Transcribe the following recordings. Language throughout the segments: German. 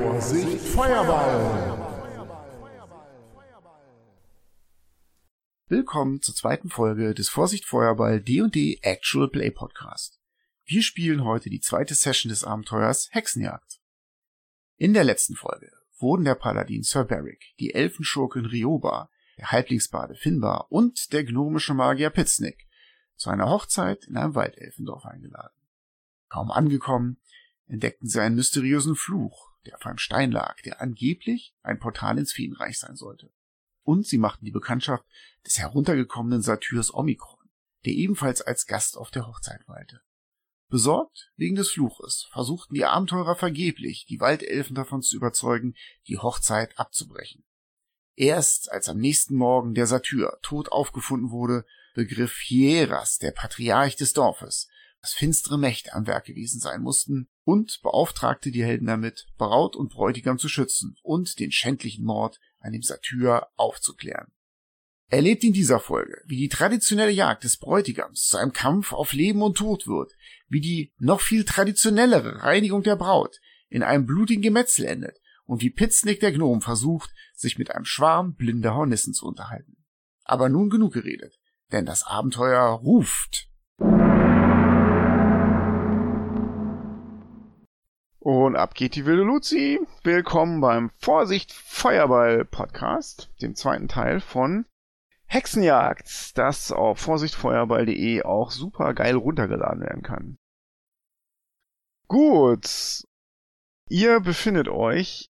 Vorsicht, Feuerball! Willkommen zur zweiten Folge des Vorsicht Feuerball D&D Actual Play Podcast. Wir spielen heute die zweite Session des Abenteuers Hexenjagd. In der letzten Folge wurden der Paladin Sir Beric, die Elfenschurkin Rioba, der Halblingsbade Finbar und der gnomische Magier Pitznick zu einer Hochzeit in einem Waldelfendorf eingeladen. Kaum angekommen, entdeckten sie einen mysteriösen Fluch, der auf einem Stein lag, der angeblich ein Portal ins Feenreich sein sollte. Und sie machten die Bekanntschaft des heruntergekommenen Satyrs Omikron, der ebenfalls als Gast auf der Hochzeit weilte. Besorgt wegen des Fluches versuchten die Abenteurer vergeblich, die Waldelfen davon zu überzeugen, die Hochzeit abzubrechen. Erst als am nächsten Morgen der Satyr tot aufgefunden wurde, begriff Hieras, der Patriarch des Dorfes, dass finstere Mächte am Werk gewesen sein mussten und beauftragte die Helden damit, Braut und Bräutigam zu schützen und den schändlichen Mord an dem Satyr aufzuklären. Erlebt in dieser Folge, wie die traditionelle Jagd des Bräutigams zu einem Kampf auf Leben und Tod wird, wie die noch viel traditionellere Reinigung der Braut in einem blutigen Gemetzel endet und wie Pitznick der Gnom versucht, sich mit einem Schwarm blinder Hornissen zu unterhalten. Aber nun genug geredet, denn das Abenteuer ruft. Und ab geht die wilde Luzi. Willkommen beim Vorsicht Feuerball Podcast, dem zweiten Teil von Hexenjagd, das auf vorsichtfeuerball.de auch super geil runtergeladen werden kann. Gut. Ihr befindet euch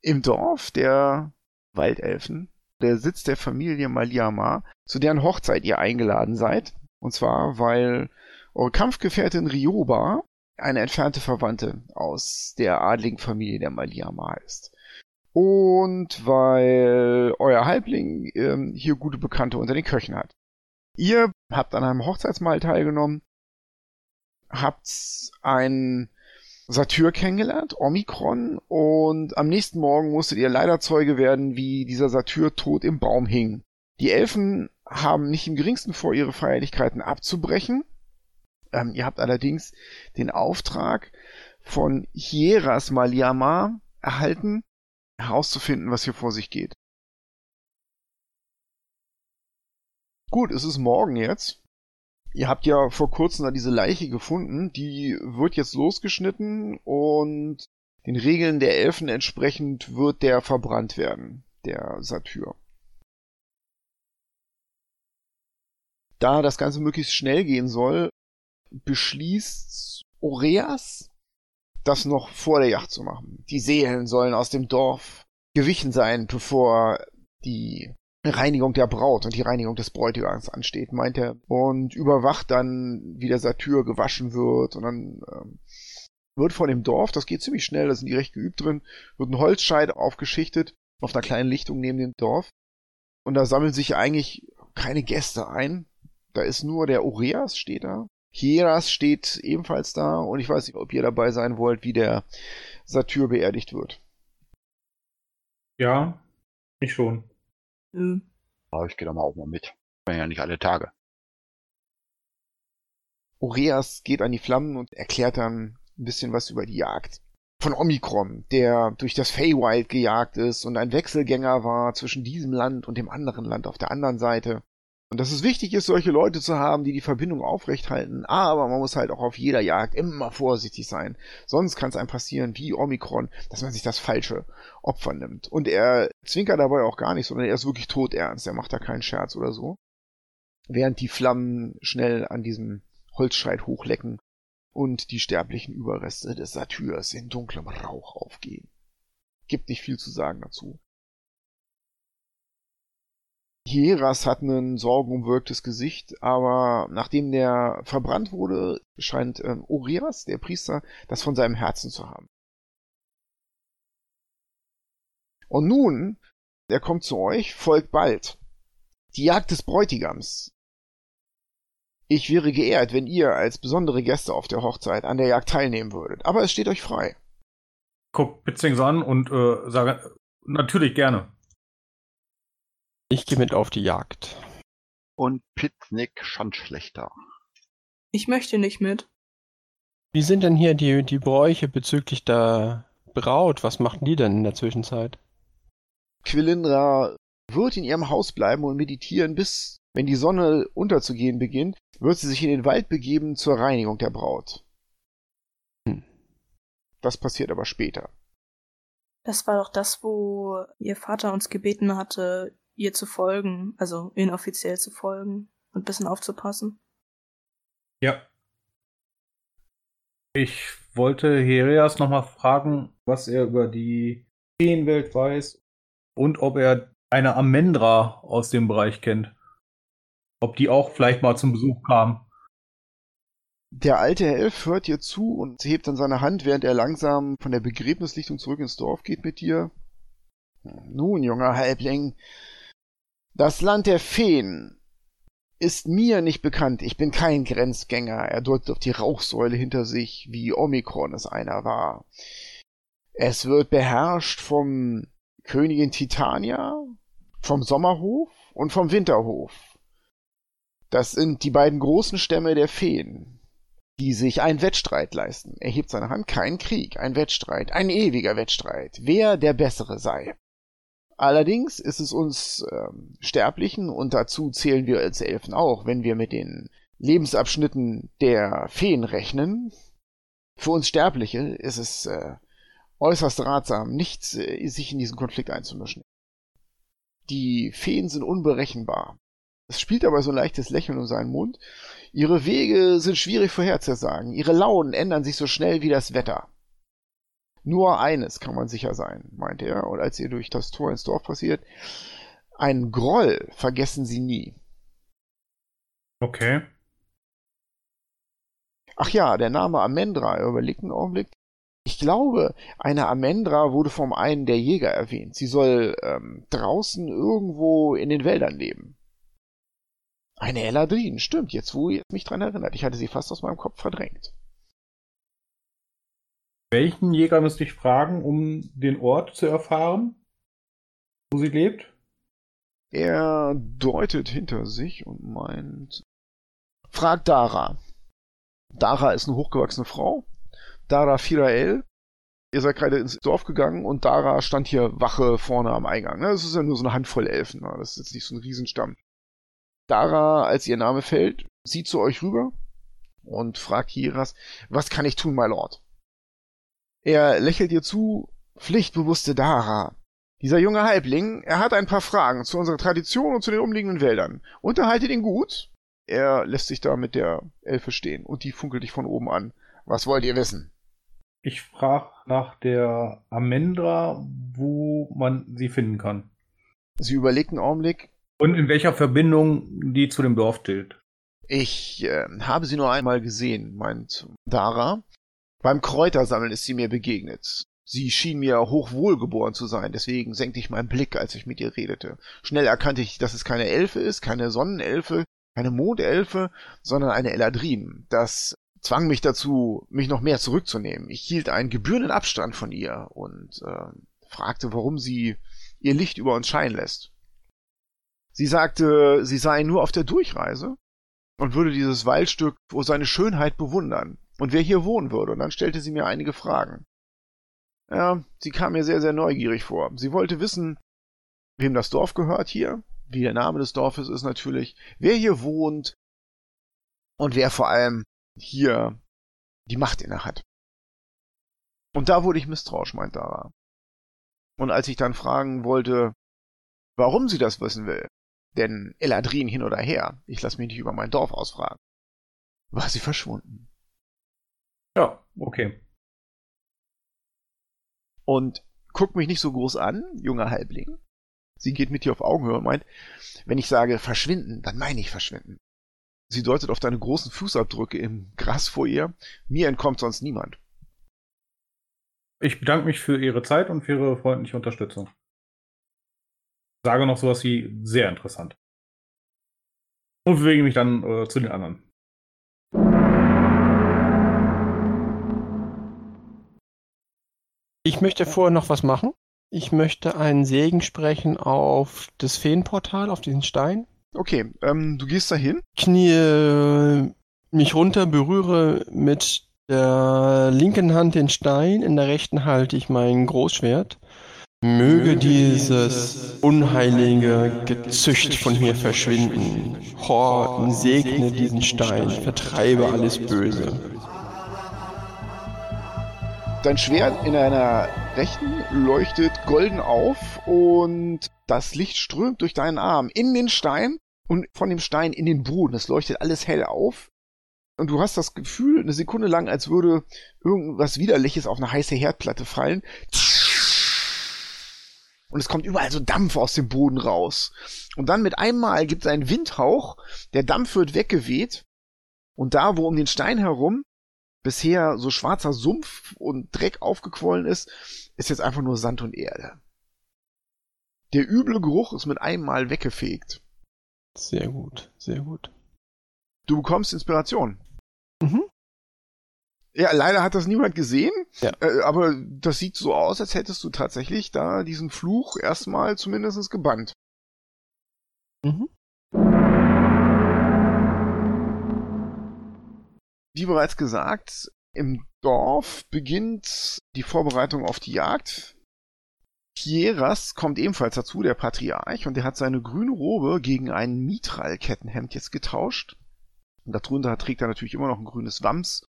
im Dorf der Waldelfen, der Sitz der Familie Maliama, zu deren Hochzeit ihr eingeladen seid. Und zwar, weil eure Kampfgefährtin Rioba eine entfernte Verwandte aus der adligen Familie der Maliama ist und weil euer Halbling ähm, hier gute Bekannte unter den Köchen hat. Ihr habt an einem Hochzeitsmahl teilgenommen, habt einen Satyr kennengelernt, Omikron, und am nächsten Morgen musstet ihr leider Zeuge werden, wie dieser Satyr tot im Baum hing. Die Elfen haben nicht im geringsten vor, ihre Feierlichkeiten abzubrechen. Ähm, ihr habt allerdings den Auftrag von Hieras Maliama erhalten, herauszufinden, was hier vor sich geht. Gut, es ist morgen jetzt. Ihr habt ja vor kurzem da diese Leiche gefunden, die wird jetzt losgeschnitten und den Regeln der Elfen entsprechend wird der verbrannt werden, der Satyr. Da das Ganze möglichst schnell gehen soll, beschließt Oreas, das noch vor der Yacht zu machen. Die Seelen sollen aus dem Dorf gewichen sein, bevor die Reinigung der Braut und die Reinigung des Bräutigams ansteht, meint er. Und überwacht dann, wie der Satyr gewaschen wird. Und dann ähm, wird von dem Dorf, das geht ziemlich schnell, da sind die recht geübt drin, wird ein Holzscheit aufgeschichtet auf einer kleinen Lichtung neben dem Dorf. Und da sammeln sich eigentlich keine Gäste ein. Da ist nur der Oreas, steht da. Hieras steht ebenfalls da und ich weiß nicht, ob ihr dabei sein wollt, wie der Satyr beerdigt wird. Ja, ich schon. Mhm. Aber ich gehe da mal auch mal mit. Bin ja nicht alle Tage. Oreas geht an die Flammen und erklärt dann ein bisschen was über die Jagd. Von Omikron, der durch das Feywild gejagt ist und ein Wechselgänger war zwischen diesem Land und dem anderen Land auf der anderen Seite. Und dass es wichtig ist, solche Leute zu haben, die die Verbindung aufrechthalten. Aber man muss halt auch auf jeder Jagd immer vorsichtig sein. Sonst kann es einem passieren, wie Omikron, dass man sich das falsche Opfer nimmt. Und er zwinkert dabei auch gar nicht, sondern er ist wirklich todernst. Er macht da keinen Scherz oder so. Während die Flammen schnell an diesem Holzschreit hochlecken und die sterblichen Überreste des Satyrs in dunklem Rauch aufgehen. Gibt nicht viel zu sagen dazu. Hieras hat ein sorgenumwirktes Gesicht, aber nachdem der verbrannt wurde, scheint ähm, Urias, der Priester, das von seinem Herzen zu haben. Und nun, er kommt zu euch, folgt bald. Die Jagd des Bräutigams. Ich wäre geehrt, wenn ihr als besondere Gäste auf der Hochzeit an der Jagd teilnehmen würdet, aber es steht euch frei. Guck Pitzings an und äh, sage natürlich gerne. Ich gehe mit auf die Jagd. Und Pitznick schon schlechter. Ich möchte nicht mit. Wie sind denn hier die, die Bräuche bezüglich der Braut, was machen die denn in der Zwischenzeit? Quilindra wird in ihrem Haus bleiben und meditieren, bis, wenn die Sonne unterzugehen beginnt, wird sie sich in den Wald begeben zur Reinigung der Braut. Hm. Das passiert aber später. Das war doch das, wo ihr Vater uns gebeten hatte, ihr zu folgen, also inoffiziell zu folgen und ein bisschen aufzupassen. Ja. Ich wollte Herias nochmal fragen, was er über die Feenwelt weiß und ob er eine Amendra aus dem Bereich kennt. Ob die auch vielleicht mal zum Besuch kam. Der alte Elf hört dir zu und hebt dann seine Hand, während er langsam von der Begräbnislichtung zurück ins Dorf geht mit dir. Nun, junger Halbling, das Land der Feen ist mir nicht bekannt. Ich bin kein Grenzgänger. Er deutet auf die Rauchsäule hinter sich, wie Omikron es einer war. Es wird beherrscht vom Königin Titania, vom Sommerhof und vom Winterhof. Das sind die beiden großen Stämme der Feen, die sich einen Wettstreit leisten. Er hebt seine Hand, kein Krieg, ein Wettstreit, ein ewiger Wettstreit, wer der Bessere sei. Allerdings ist es uns ähm, Sterblichen, und dazu zählen wir als Elfen auch, wenn wir mit den Lebensabschnitten der Feen rechnen, für uns Sterbliche ist es äh, äußerst ratsam, nicht äh, sich in diesen Konflikt einzumischen. Die Feen sind unberechenbar. Es spielt aber so ein leichtes Lächeln um seinen Mund. Ihre Wege sind schwierig vorherzusagen. Ihre Launen ändern sich so schnell wie das Wetter. Nur eines kann man sicher sein, meinte er, und als ihr durch das Tor ins Dorf passiert, einen Groll vergessen sie nie. Okay. Ach ja, der Name Amendra, er überlegt einen Augenblick. Ich glaube, eine Amendra wurde vom einen der Jäger erwähnt. Sie soll ähm, draußen irgendwo in den Wäldern leben. Eine Eladrin, stimmt, jetzt wo ihr mich dran erinnert. Ich hatte sie fast aus meinem Kopf verdrängt. Welchen Jäger müsste ich fragen, um den Ort zu erfahren, wo sie lebt? Er deutet hinter sich und meint. Fragt Dara. Dara ist eine hochgewachsene Frau. Dara Firael. Ihr seid gerade ins Dorf gegangen und Dara stand hier Wache vorne am Eingang. Ne? Das ist ja nur so eine Handvoll Elfen. Ne? Das ist jetzt nicht so ein Riesenstamm. Dara, als ihr Name fällt, sieht zu euch rüber und fragt Hiras, was kann ich tun, my Lord? Er lächelt ihr zu, pflichtbewusste Dara. Dieser junge Halbling, er hat ein paar Fragen zu unserer Tradition und zu den umliegenden Wäldern. Unterhaltet ihn gut. Er lässt sich da mit der Elfe stehen und die funkelt dich von oben an. Was wollt ihr wissen? Ich frage nach der Amendra, wo man sie finden kann. Sie überlegt einen Augenblick. Und in welcher Verbindung die zu dem Dorf steht. Ich äh, habe sie nur einmal gesehen, meint Dara. Beim Kräutersammeln ist sie mir begegnet. Sie schien mir hochwohlgeboren zu sein, deswegen senkte ich meinen Blick, als ich mit ihr redete. Schnell erkannte ich, dass es keine Elfe ist, keine Sonnenelfe, keine Mondelfe, sondern eine Eladrin. Das zwang mich dazu, mich noch mehr zurückzunehmen. Ich hielt einen gebührenden Abstand von ihr und äh, fragte, warum sie ihr Licht über uns scheinen lässt. Sie sagte, sie sei nur auf der Durchreise und würde dieses Waldstück vor seine Schönheit bewundern und wer hier wohnen würde, und dann stellte sie mir einige Fragen. Ja, sie kam mir sehr, sehr neugierig vor. Sie wollte wissen, wem das Dorf gehört hier, wie der Name des Dorfes ist natürlich, wer hier wohnt und wer vor allem hier die Macht inne hat. Und da wurde ich misstrauisch, meint Dara. Und als ich dann fragen wollte, warum sie das wissen will, denn Eladrin hin oder her, ich lasse mich nicht über mein Dorf ausfragen, war sie verschwunden. Ja, okay. Und guckt mich nicht so groß an, junger Halbling. Sie geht mit dir auf Augenhöhe und meint, wenn ich sage verschwinden, dann meine ich verschwinden. Sie deutet auf deine großen Fußabdrücke im Gras vor ihr. Mir entkommt sonst niemand. Ich bedanke mich für Ihre Zeit und für Ihre freundliche Unterstützung. Sage noch sowas wie sehr interessant. Und bewege mich dann äh, zu den anderen. Ich möchte vorher noch was machen. Ich möchte einen Segen sprechen auf das Feenportal, auf diesen Stein. Okay, ähm, du gehst dahin. Knie mich runter, berühre mit der linken Hand den Stein, in der rechten halte ich mein Großschwert. Möge dieses unheilige Gezücht von hier verschwinden. Horten, segne diesen Stein, vertreibe alles Böse. Dein Schwert in deiner rechten leuchtet golden auf und das Licht strömt durch deinen Arm in den Stein und von dem Stein in den Boden. Es leuchtet alles hell auf. Und du hast das Gefühl, eine Sekunde lang, als würde irgendwas Widerliches auf eine heiße Herdplatte fallen. Und es kommt überall so Dampf aus dem Boden raus. Und dann mit einmal gibt es einen Windhauch, der Dampf wird weggeweht. Und da, wo um den Stein herum bisher so schwarzer Sumpf und Dreck aufgequollen ist, ist jetzt einfach nur Sand und Erde. Der üble Geruch ist mit einem Mal weggefegt. Sehr gut, sehr gut. Du bekommst Inspiration. Mhm. Ja, leider hat das niemand gesehen, Ja. äh, aber das sieht so aus, als hättest du tatsächlich da diesen Fluch erstmal zumindest gebannt. Mhm. Wie bereits gesagt, im Dorf beginnt die Vorbereitung auf die Jagd. Hieras kommt ebenfalls dazu, der Patriarch, und der hat seine grüne Robe gegen ein Mitral-Kettenhemd jetzt getauscht. Und darunter trägt er natürlich immer noch ein grünes Wams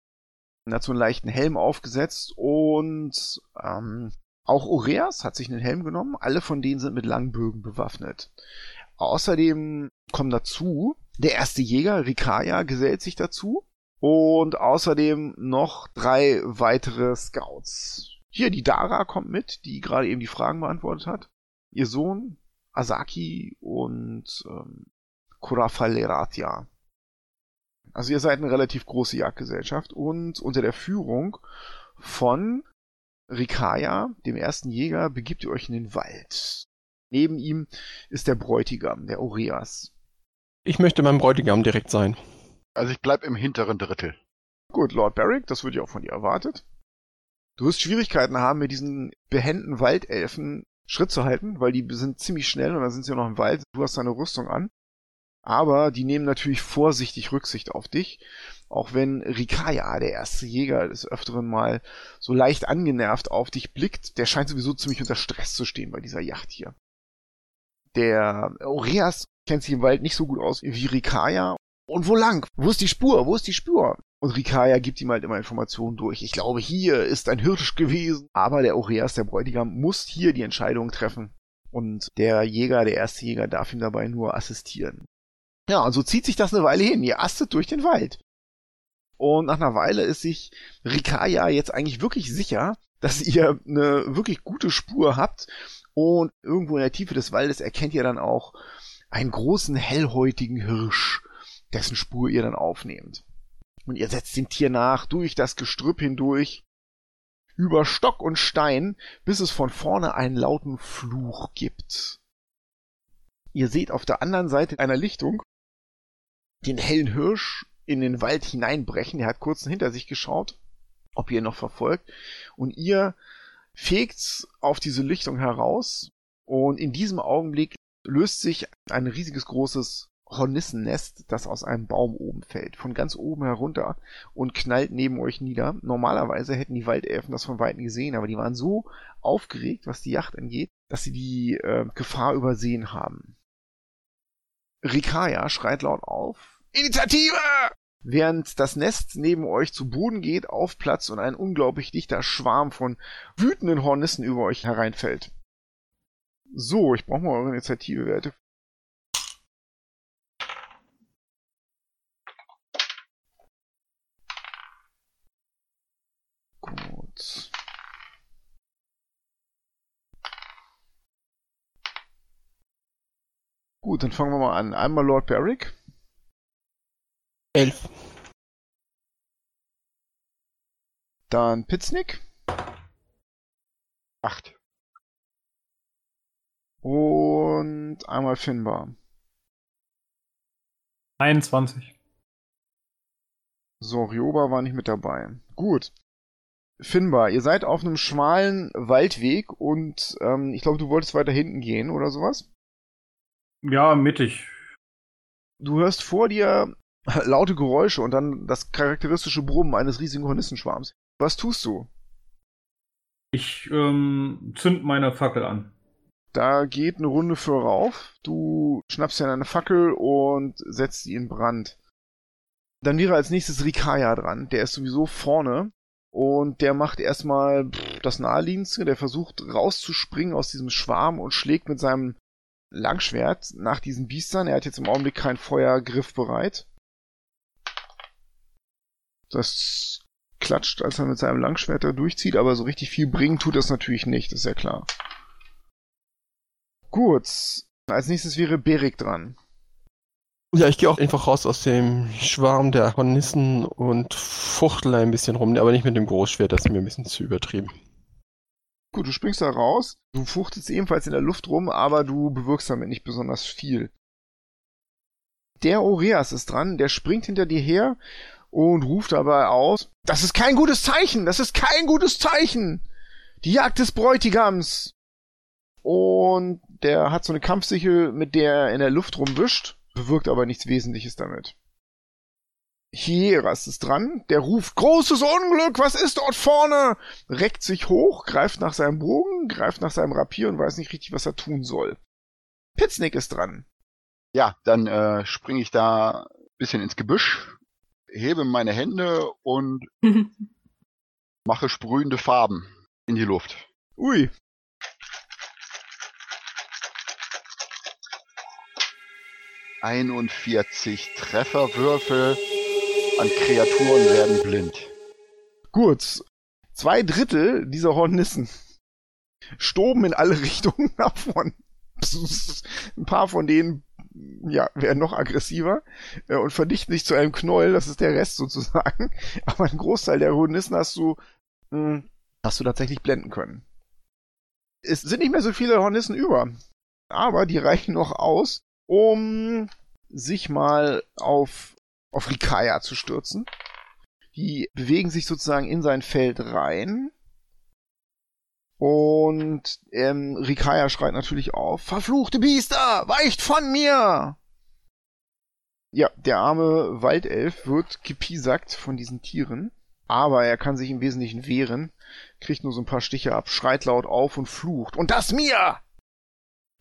und hat einen leichten Helm aufgesetzt und ähm, auch Oreas hat sich einen Helm genommen. Alle von denen sind mit langen Bögen bewaffnet. Außerdem kommen dazu, der erste Jäger, Rikaya, gesellt sich dazu. Und außerdem noch drei weitere Scouts. Hier, die Dara kommt mit, die gerade eben die Fragen beantwortet hat. Ihr Sohn, Asaki und ähm, Kurafaleratia. Also ihr seid eine relativ große Jagdgesellschaft und unter der Führung von Rikaya, dem ersten Jäger, begibt ihr euch in den Wald. Neben ihm ist der Bräutigam, der Oreas. Ich möchte beim Bräutigam direkt sein. Also ich bleib im hinteren Drittel. Gut, Lord Barrick, das wird ja auch von dir erwartet. Du wirst Schwierigkeiten haben, mit diesen behenden Waldelfen Schritt zu halten, weil die sind ziemlich schnell und dann sind sie noch im Wald. Du hast deine Rüstung an. Aber die nehmen natürlich vorsichtig Rücksicht auf dich. Auch wenn Rikaya, der erste Jäger, des Öfteren mal so leicht angenervt auf dich blickt, der scheint sowieso ziemlich unter Stress zu stehen bei dieser Yacht hier. Der Oreas kennt sich im Wald nicht so gut aus wie Rikaya. Und wo lang? Wo ist die Spur? Wo ist die Spur? Und Rikaya gibt ihm halt immer Informationen durch. Ich glaube, hier ist ein Hirsch gewesen. Aber der Oreas, der Bräutigam, muss hier die Entscheidung treffen. Und der Jäger, der erste Jäger, darf ihm dabei nur assistieren. Ja, und so zieht sich das eine Weile hin. Ihr astet durch den Wald. Und nach einer Weile ist sich Rikaya jetzt eigentlich wirklich sicher, dass ihr eine wirklich gute Spur habt. Und irgendwo in der Tiefe des Waldes erkennt ihr dann auch einen großen hellhäutigen Hirsch, dessen Spur ihr dann aufnehmt. Und ihr setzt dem Tier nach, durch das Gestrüpp hindurch, über Stock und Stein, bis es von vorne einen lauten Fluch gibt. Ihr seht auf der anderen Seite einer Lichtung den hellen Hirsch in den Wald hineinbrechen. Er hat kurz hinter sich geschaut, ob ihr ihn noch verfolgt. Und ihr fegt auf diese Lichtung heraus. Und in diesem Augenblick löst sich ein riesiges großes Hornissennest, das aus einem Baum oben fällt, von ganz oben herunter und knallt neben euch nieder. Normalerweise hätten die Waldelfen das von Weitem gesehen, aber die waren so aufgeregt, was die Yacht angeht, dass sie die äh, Gefahr übersehen haben. Rikaya schreit laut auf. Initiative! Während das Nest neben euch zu Boden geht, aufplatzt und ein unglaublich dichter Schwarm von wütenden Hornissen über euch hereinfällt. So, ich brauche mal eure Initiativewerte. Gut. Gut, dann fangen wir mal an. Einmal Lord Barrick. Elf. Dann Pitznick. Acht. Und einmal Finbar. 21. So, Ryoba war nicht mit dabei. Gut. Finbar, ihr seid auf einem schmalen Waldweg und ähm, ich glaube, du wolltest weiter hinten gehen oder sowas. Ja, mittig. Du hörst vor dir laute Geräusche und dann das charakteristische Brummen eines riesigen Hornissenschwarms. Was tust du? Ich ähm, zünd meine Fackel an. Da geht eine Runde für rauf. Du schnappst dir eine Fackel und setzt sie in Brand. Dann wäre als nächstes Rikaya dran. Der ist sowieso vorne. Und der macht erstmal das Naheliegendste. Der versucht rauszuspringen aus diesem Schwarm und schlägt mit seinem Langschwert nach diesen Biestern. Er hat jetzt im Augenblick keinen Feuergriff bereit. Das klatscht, als er mit seinem Langschwert da durchzieht, aber so richtig viel bringen tut das natürlich nicht, ist ja klar. Gut, als nächstes wäre Berik dran. Ja, ich gehe auch einfach raus aus dem Schwarm der Hornissen und fuchtel ein bisschen rum, aber nicht mit dem Großschwert, das ist mir ein bisschen zu übertrieben. Gut, du springst da raus, du fuchtelst ebenfalls in der Luft rum, aber du bewirkst damit nicht besonders viel. Der Oreas ist dran, der springt hinter dir her und ruft dabei aus, das ist kein gutes Zeichen, das ist kein gutes Zeichen. Die Jagd des Bräutigams. Und der hat so eine Kampfsichel, mit der er in der Luft rumwischt, bewirkt aber nichts Wesentliches damit. Hieras ist dran, der ruft, großes Unglück, was ist dort vorne? Reckt sich hoch, greift nach seinem Bogen, greift nach seinem Rapier und weiß nicht richtig, was er tun soll. Pitznick ist dran. Ja, dann äh, springe ich da ein bisschen ins Gebüsch, hebe meine Hände und mache sprühende Farben in die Luft. Ui. Einundvierzig Trefferwürfel an Kreaturen werden blind. Gut. Zwei Drittel dieser Hornissen stoben in alle Richtungen nach vorn. Ein paar von denen ja, werden noch aggressiver äh, und verdichten sich zu einem Knäuel, das ist der Rest sozusagen. Aber einen Großteil der Hornissen hast du, hm, hast du tatsächlich blenden können. Es sind nicht mehr so viele Hornissen über, aber die reichen noch aus, um sich mal auf, auf Rikaya zu stürzen. Die bewegen sich sozusagen in sein Feld rein. Und ähm, Rikaya schreit natürlich auf, verfluchte Biester, weicht von mir! Ja, der arme Waldelf wird gepiesackt von diesen Tieren, aber er kann sich im Wesentlichen wehren, kriegt nur so ein paar Stiche ab, schreit laut auf und flucht. Und das mir!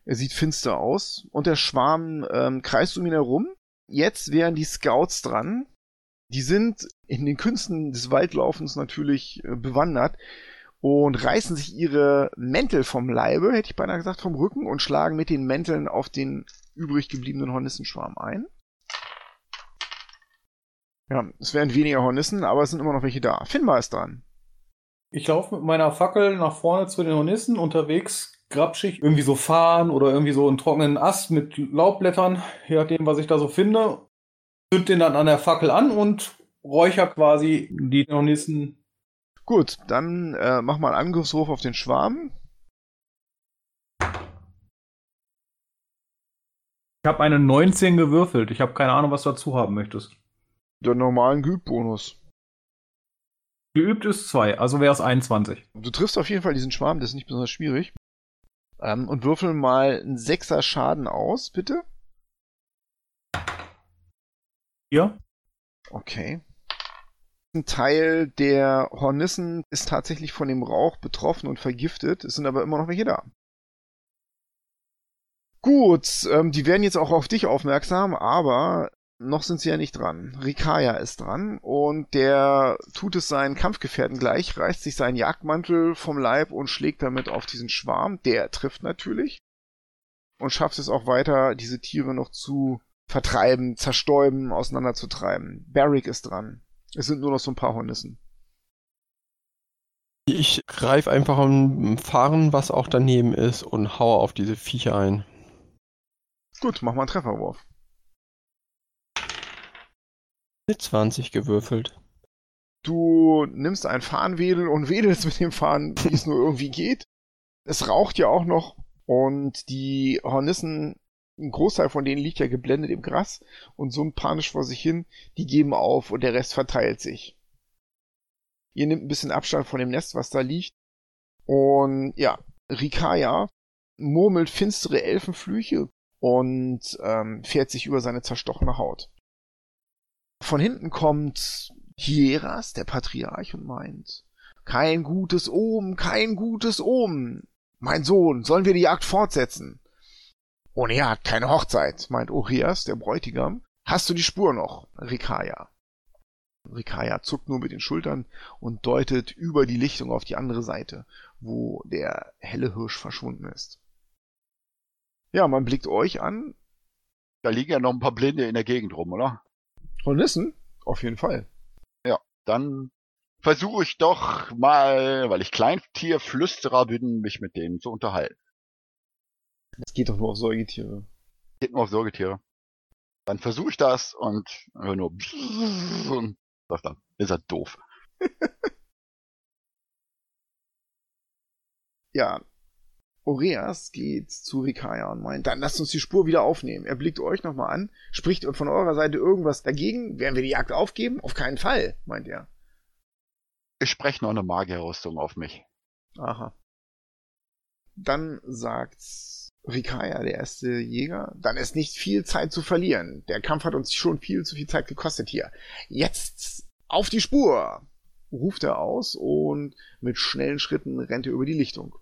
Er sieht finster aus und der Schwarm ähm, kreist um ihn herum. Jetzt wären die Scouts dran. Die sind in den Künsten des Waldlaufens natürlich äh, bewandert und reißen sich ihre Mäntel vom Leibe, hätte ich beinahe gesagt, vom Rücken und schlagen mit den Mänteln auf den übrig gebliebenen Hornissenschwarm ein. Ja, es wären weniger Hornissen, aber es sind immer noch welche da. Finbar ist dran. Ich laufe mit meiner Fackel nach vorne zu den Hornissen. Unterwegs grapsche ich irgendwie so Farn oder irgendwie so einen trockenen Ast mit Laubblättern, je nachdem, was ich da so finde. Zünd den dann an der Fackel an und räucher quasi die Hornissen Gut, dann äh, mach mal einen Angriffswurf auf den Schwarm. Ich habe eine 19 gewürfelt. Ich habe keine Ahnung, was du dazu haben möchtest. Der normalen Geübt-Bonus. Geübt ist 2, also wäre es 21. Du triffst auf jeden Fall diesen Schwarm, der ist nicht besonders schwierig. Ähm, und würfel mal einen Sechser Schaden aus, bitte. Hier? Okay. Ein Teil der Hornissen ist tatsächlich von dem Rauch betroffen und vergiftet. Es sind aber immer noch welche da. Gut, ähm, die werden jetzt auch auf dich aufmerksam, aber noch sind sie ja nicht dran. Rikaya ist dran und der tut es seinen Kampfgefährten gleich, reißt sich seinen Jagdmantel vom Leib und schlägt damit auf diesen Schwarm. Der trifft natürlich und schafft es auch weiter, diese Tiere noch zu vertreiben, zerstäuben, auseinanderzutreiben. Barrick ist dran. Es sind nur noch so ein paar Hornissen. Ich greife einfach am Fahren, was auch daneben ist, und haue auf diese Viecher ein. Gut, mach mal einen Trefferwurf. Mit 20 gewürfelt. Du nimmst ein Fahnenwedel und wedelst mit dem Fahnen, wie es nur irgendwie geht. Es raucht ja auch noch und die Hornissen ein Großteil von denen liegt ja geblendet im Gras und summt panisch vor sich hin, die geben auf und der Rest verteilt sich. Ihr nimmt ein bisschen Abstand von dem Nest, was da liegt. Und ja, Rikaya murmelt finstere Elfenflüche und ähm, fährt sich über seine zerstochene Haut. Von hinten kommt Hieras, der Patriarch, und meint, kein gutes Omen, kein gutes Omen. Mein Sohn, sollen wir die Jagd fortsetzen? Ohne Jagd keine Hochzeit, meint Orias, der Bräutigam. Hast du die Spur noch, Rikaya? Rikaya zuckt nur mit den Schultern und deutet über die Lichtung auf die andere Seite, wo der helle Hirsch verschwunden ist. Ja, man blickt euch an. Da liegen ja noch ein paar Blinde in der Gegend rum, oder? Hornissen? Auf jeden Fall. Ja, dann versuche ich doch mal, weil ich Kleintierflüsterer bin, mich mit denen zu unterhalten. Das geht doch nur auf Säugetiere. Geht nur auf Säugetiere. Dann versuche ich das und höre nur und sag dann, ist er doof. ja, Oreas geht zu Rikaya und meint, dann lasst uns die Spur wieder aufnehmen. Er blickt euch nochmal an, spricht von eurer Seite irgendwas dagegen. Werden wir die Jagd aufgeben? Auf keinen Fall, meint er. Ich spreche noch eine Magierrüstung auf mich. Aha. Dann sagt Rikaya, der erste Jäger, dann ist nicht viel Zeit zu verlieren. Der Kampf hat uns schon viel zu viel Zeit gekostet hier. Jetzt auf die Spur! ruft er aus und mit schnellen Schritten rennt er über die Lichtung.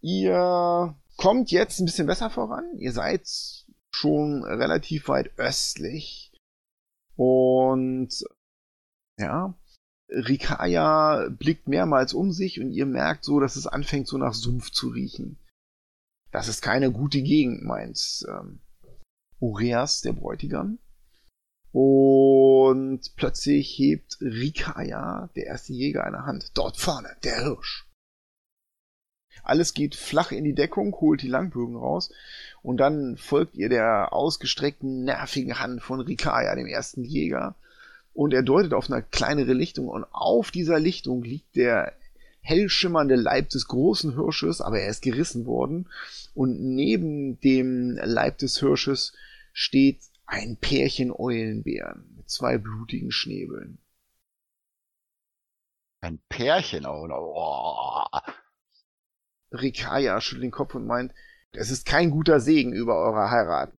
Ihr kommt jetzt ein bisschen besser voran. Ihr seid schon relativ weit östlich. Und ja, Rikaya blickt mehrmals um sich und ihr merkt so, dass es anfängt so nach Sumpf zu riechen. Das ist keine gute Gegend, meint ähm, Ureas, der Bräutigam. Und plötzlich hebt Rikaya, der erste Jäger, eine Hand. Dort vorne, der Hirsch. Alles geht flach in die Deckung, holt die Langbögen raus und dann folgt ihr der ausgestreckten, nervigen Hand von Rikaya, dem ersten Jäger. Und er deutet auf eine kleinere Lichtung und auf dieser Lichtung liegt der hell schimmernde Leib des großen Hirsches, aber er ist gerissen worden. Und neben dem Leib des Hirsches steht ein Pärchen Eulenbären mit zwei blutigen Schnäbeln. Ein Pärchen, oh, oh. Rikaya schüttelt den Kopf und meint, es ist kein guter Segen über eure Heirat.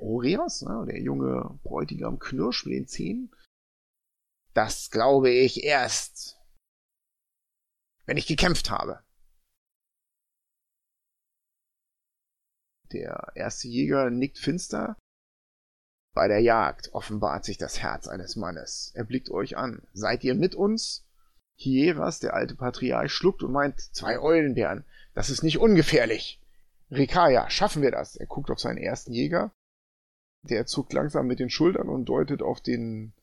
Oreas, ne, der junge Bräutigam knirscht mit den Zähnen. Das glaube ich erst, wenn ich gekämpft habe. Der erste Jäger nickt finster. Bei der Jagd offenbart sich das Herz eines Mannes. Er blickt euch an. Seid ihr mit uns? Hieras, der alte Patriarch, schluckt und meint, zwei Eulenbären, das ist nicht ungefährlich. Rikaya, schaffen wir das? Er guckt auf seinen ersten Jäger. Der zuckt langsam mit den Schultern und deutet auf den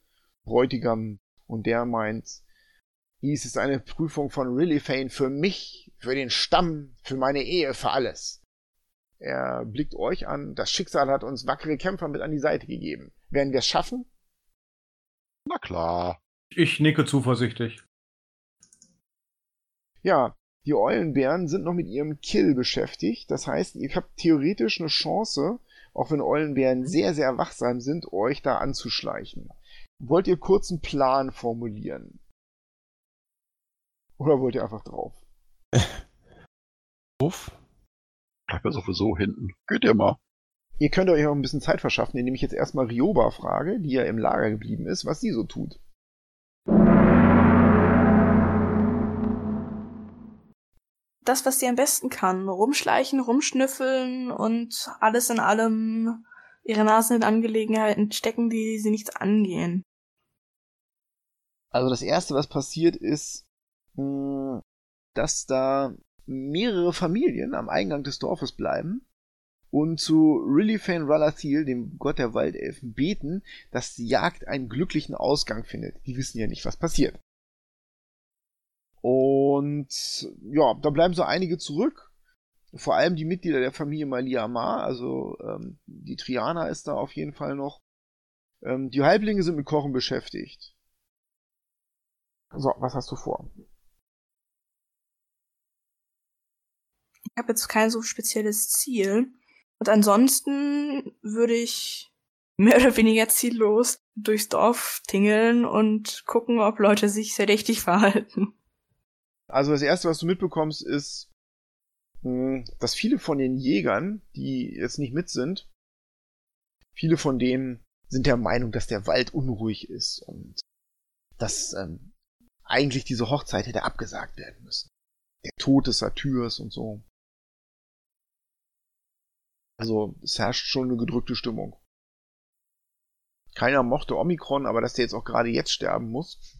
Bräutigam und der meint, dies ist eine Prüfung von Rillyfane für mich, für den Stamm, für meine Ehe, für alles. Er blickt euch an, das Schicksal hat uns wackere Kämpfer mit an die Seite gegeben. Werden wir es schaffen? Na klar. Ich nicke zuversichtlich. Ja, die Eulenbären sind noch mit ihrem Kill beschäftigt. Das heißt, ihr habt theoretisch eine Chance, auch wenn Eulenbären sehr, sehr wachsam sind, euch da anzuschleichen. Wollt ihr kurz einen Plan formulieren? Oder wollt ihr einfach drauf? Uff. Bleib ja sowieso hinten. Geht ihr mal. Ihr könnt euch auch ein bisschen Zeit verschaffen, indem ich jetzt erstmal Rioba frage, die ja im Lager geblieben ist, was sie so tut. Das, was sie am besten kann. Rumschleichen, rumschnüffeln und alles in allem ihre Nasen in Angelegenheiten stecken, die sie nichts angehen. Also das erste, was passiert, ist, hm, dass da mehrere Familien am Eingang des Dorfes bleiben und zu Rillyfane Ralathil, dem Gott der Waldelfen, beten, dass die Jagd einen glücklichen Ausgang findet. Die wissen ja nicht, was passiert. Und ja, da bleiben so einige zurück. Vor allem die Mitglieder der Familie Maliamar, also ähm, die Triana ist da auf jeden Fall noch. Ähm, die Halblinge sind mit Kochen beschäftigt. So, was hast du vor? Ich habe jetzt kein so spezielles Ziel. Und ansonsten würde ich mehr oder weniger ziellos durchs Dorf tingeln und gucken, ob Leute sich sehr richtig verhalten. Also das erste, was du mitbekommst, ist, hm, dass viele von den Jägern, die jetzt nicht mit sind, Viele von denen sind der Meinung, dass der Wald unruhig ist und dass ähm, eigentlich diese Hochzeit hätte abgesagt werden müssen. Der Tod des Satyrs und so. Also es herrscht schon eine gedrückte Stimmung. Keiner mochte Omikron, aber dass der jetzt auch gerade jetzt sterben muss.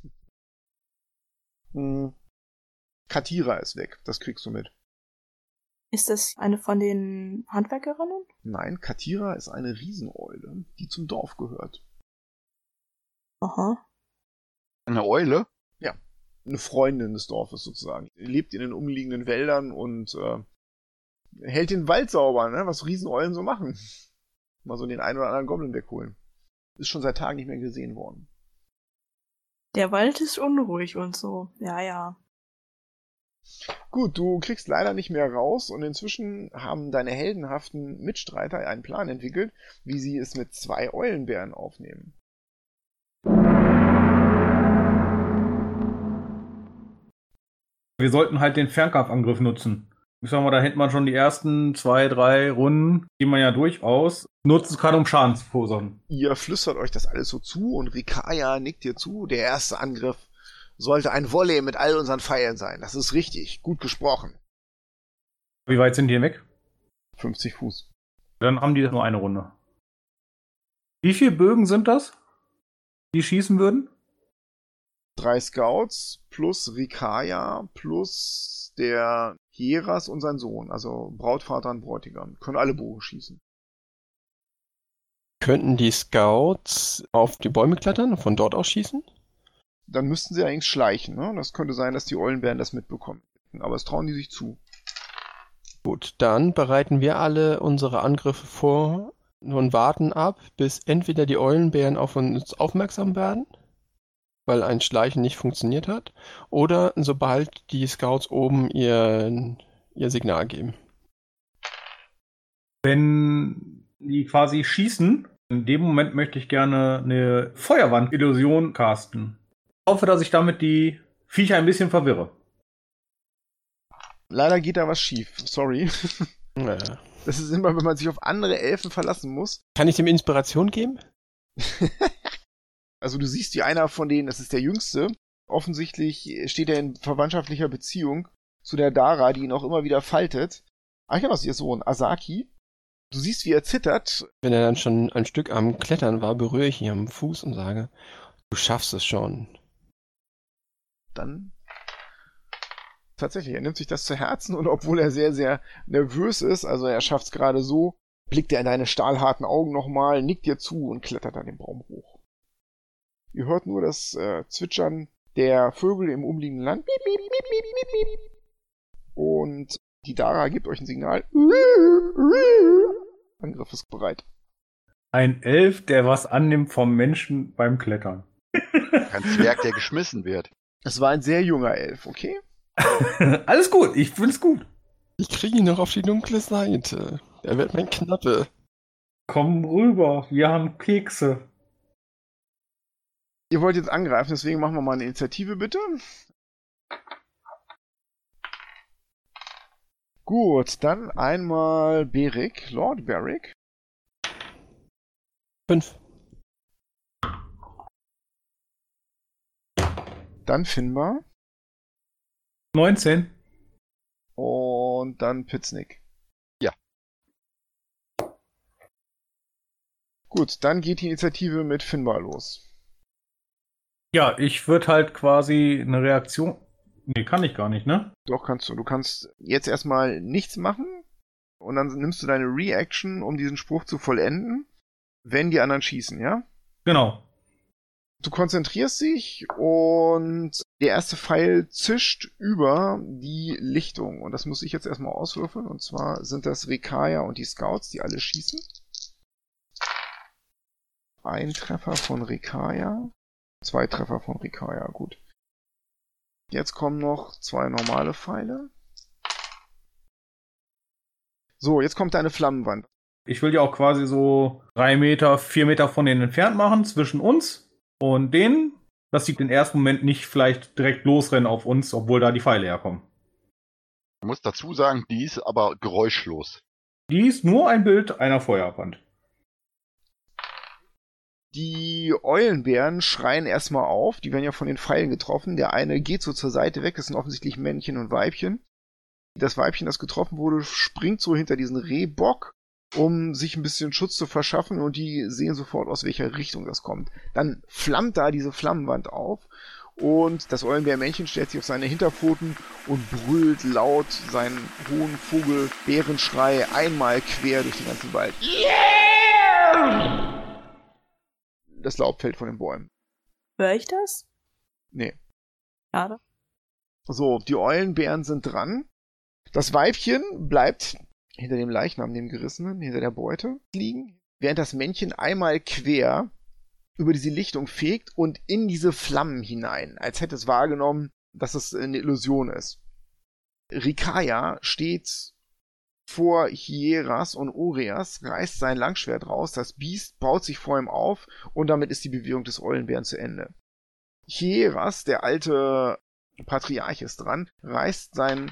Hm. Katira ist weg, das kriegst du mit. Ist das eine von den Handwerkerinnen? Nein, Katira ist eine Rieseneule, die zum Dorf gehört. Aha. Eine Eule? Ja, eine Freundin des Dorfes sozusagen. Die lebt in den umliegenden Wäldern und äh, hält den Wald sauber, ne? was Rieseneulen so machen. Mal so den einen oder anderen Goblin wegholen. Ist schon seit Tagen nicht mehr gesehen worden. Der Wald ist unruhig und so. Ja, ja. Gut, du kriegst leider nicht mehr raus und inzwischen haben deine heldenhaften Mitstreiter einen Plan entwickelt, wie sie es mit zwei Eulenbären aufnehmen. Wir sollten halt den Fernkampfangriff nutzen. Ich sag mal, da hätte man schon die ersten zwei, drei Runden, die man ja durchaus nutzen kann, um Schaden zu verursachen. Ihr flüstert euch das alles so zu und Rikaya nickt dir zu. Der erste Angriff sollte ein Volley mit all unseren Pfeilen sein. Das ist richtig. Gut gesprochen. Wie weit sind die denn weg? 50 Fuß. Dann haben die nur eine Runde. Wie viele Bögen sind das, die schießen würden? Drei Scouts plus Rikaya plus der Hieras und sein Sohn, also Brautvater und Bräutigam. Können alle Bogen schießen. Könnten die Scouts auf die Bäume klettern und von dort aus schießen? Dann müssten sie allerdings schleichen. Ne? Das könnte sein, dass die Eulenbären das mitbekommen. Aber es trauen die sich zu. Gut, dann bereiten wir alle unsere Angriffe vor und warten ab, bis entweder die Eulenbären auf uns aufmerksam werden, weil ein Schleichen nicht funktioniert hat, oder sobald die Scouts oben ihr, ihr Signal geben. Wenn die quasi schießen, in dem Moment möchte ich gerne eine Feuerwand-Illusion casten. Ich hoffe, dass ich damit die Viecher ein bisschen verwirre. Leider geht da was schief. Sorry. Naja. Das ist immer, wenn man sich auf andere Elfen verlassen muss. Kann ich dem Inspiration geben? Also du siehst, wie einer von denen, das ist der Jüngste, offensichtlich steht er in verwandtschaftlicher Beziehung zu der Dara, die ihn auch immer wieder faltet. Ach ja, das ist ihr Sohn, Asaki. Du siehst, wie er zittert. Wenn er dann schon ein Stück am Klettern war, berühre ich ihn am Fuß und sage, du schaffst es schon. Dann tatsächlich, er nimmt sich das zu Herzen und obwohl er sehr, sehr nervös ist, also er schafft es gerade so, blickt er in deine stahlharten Augen nochmal, nickt dir zu und klettert an den Baum hoch. Ihr hört nur das äh, Zwitschern der Vögel im umliegenden Land. Und die Dara gibt euch ein Signal. Angriff ist bereit. Ein Elf, der was annimmt vom Menschen beim Klettern. Ein Zwerg, der geschmissen wird. Es war ein sehr junger Elf, okay? Alles gut, ich find's gut. Ich kriege ihn noch auf die dunkle Seite. Er wird mein Knappe. Komm rüber, wir haben Kekse. Ihr wollt jetzt angreifen, deswegen machen wir mal eine Initiative, bitte. Gut, dann einmal Beric, Lord Beric. Fünf. Dann Finbar 19. und dann Pitznick. Ja. Gut, dann geht die Initiative mit Finbar los. Ja, ich würde halt quasi eine Reaktion. Nee, kann ich gar nicht, ne? Doch, kannst du. Du kannst jetzt erstmal nichts machen und dann nimmst du deine Reaction, um diesen Spruch zu vollenden, wenn die anderen schießen, ja? Genau. Du konzentrierst dich und der erste Pfeil zischt über die Lichtung. Und das muss ich jetzt erstmal auswürfeln. Und zwar sind das Rekaya und die Scouts, die alle schießen. Ein Treffer von Rekaya. Zwei Treffer von Rekaya, gut. Jetzt kommen noch zwei normale Pfeile. So, jetzt kommt deine Flammenwand. Ich will die auch quasi so drei Meter, vier Meter von denen entfernt machen, zwischen uns und denen, dass sie den ersten Moment nicht vielleicht direkt losrennen auf uns, obwohl da die Pfeile herkommen. Ich muss dazu sagen, die ist aber geräuschlos. Die ist nur ein Bild einer Feuerwand. Die Eulenbären schreien erstmal auf, die werden ja von den Pfeilen getroffen. Der eine geht so zur Seite weg, das sind offensichtlich Männchen und Weibchen. Das Weibchen, das getroffen wurde, springt so hinter diesen Rehbock, um sich ein bisschen Schutz zu verschaffen und die sehen sofort, aus welcher Richtung das kommt. Dann flammt da diese Flammenwand auf und das Eulenbärmännchen stellt sich auf seine Hinterpfoten und brüllt laut seinen hohen Vogel-Bärenschrei einmal quer durch den ganzen Wald. Yeah! das Laub fällt von den Bäumen. Hör ich das? Nee. Schade. So, die Eulenbären sind dran. Das Weibchen bleibt hinter dem Leichnam, dem Gerissenen, hinter der Beute liegen, während das Männchen einmal quer über diese Lichtung fegt und in diese Flammen hinein, als hätte es wahrgenommen, dass es eine Illusion ist. Rikaya steht vor Hieras und Oreas, reißt sein Langschwert raus, das Biest baut sich vor ihm auf und damit ist die Bewegung des Eulenbären zu Ende. Hieras, der alte Patriarch ist dran, reißt sein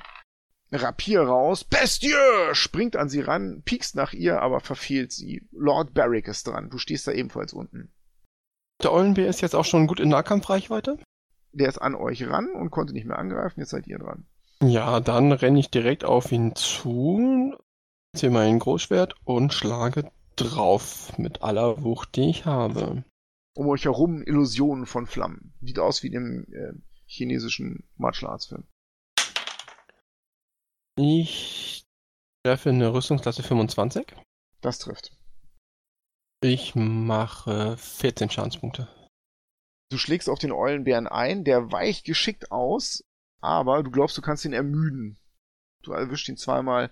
Rapier raus, Bestie, springt an sie ran, piekst nach ihr, aber verfehlt sie. Lord Barrick ist dran, du stehst da ebenfalls unten. Der Eulenbär ist jetzt auch schon gut in Nahkampfreichweite? Der ist an euch ran und konnte nicht mehr angreifen, jetzt seid ihr dran. Ja, dann renne ich direkt auf ihn zu, ziehe mein Großschwert und schlage drauf mit aller Wucht, die ich habe. Um euch herum Illusionen von Flammen. Sieht aus wie im äh, chinesischen Martial Arts Film. Ich treffe eine Rüstungsklasse 25. Das trifft. Ich mache 14 Schadenspunkte. Du schlägst auf den Eulenbären ein, der weicht geschickt aus, aber du glaubst, du kannst ihn ermüden. Du erwischst ihn zweimal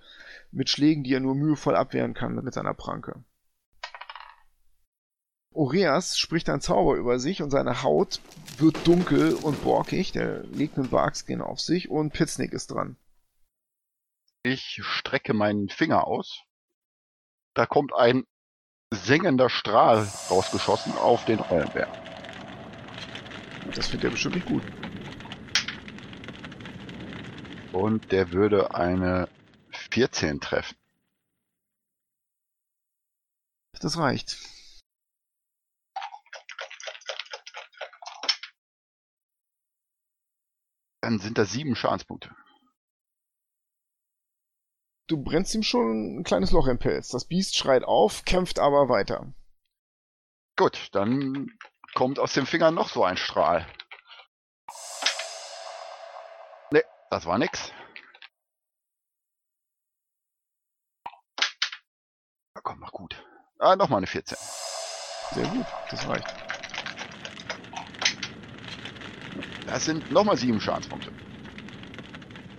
mit Schlägen, die er nur mühevoll abwehren kann mit seiner Pranke. Oreas spricht ein Zauber über sich und seine Haut wird dunkel und borkig. Der legt einen Barkskin auf sich und Pitznick ist dran. Ich strecke meinen Finger aus. Da kommt ein sengender Strahl rausgeschossen auf den Eulenbär. Das findet er bestimmt nicht gut. Und der würde eine 14 treffen. Das reicht. Dann sind das sieben Schadenspunkte. Du brennst ihm schon ein kleines Loch im Pelz. Das Biest schreit auf, kämpft aber weiter. Gut, dann kommt aus dem Finger noch so ein Strahl. Ne, das war nix. Da kommt noch gut. Ah, nochmal eine 14. Sehr gut, das reicht. Das sind nochmal sieben Schadenspunkte.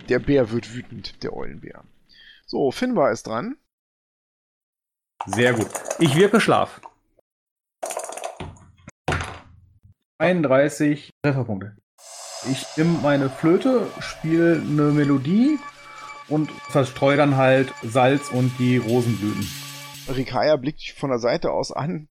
Der Bär wird wütend, der Eulenbär. So, Finbar ist dran. Sehr gut. Ich wirke Schlaf. 31 Trefferpunkte. Ich nehme meine Flöte, spiele eine Melodie und verstreue dann halt Salz und die Rosenblüten. Rikaya blickt dich von der Seite aus an.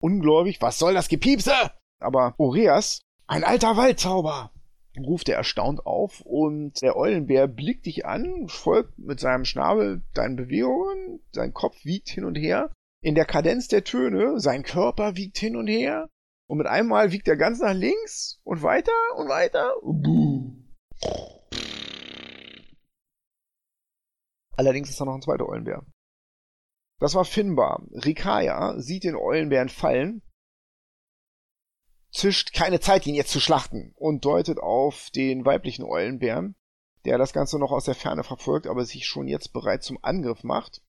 Ungläubig, was soll das Gepiepse? Aber Oreas, ein alter Waldzauber, ruft er erstaunt auf und der Eulenbär blickt dich an, folgt mit seinem Schnabel deinen Bewegungen, sein Kopf wiegt hin und her. In der Kadenz der Töne, sein Körper wiegt hin und her und mit einem Mal wiegt er ganz nach links und weiter und weiter. Allerdings ist da noch ein zweiter Eulenbär. Das war Finbar. Rikaya sieht den Eulenbären fallen, zischt keine Zeit, ihn jetzt zu schlachten und deutet auf den weiblichen Eulenbären, der das Ganze noch aus der Ferne verfolgt, aber sich schon jetzt bereit zum Angriff macht.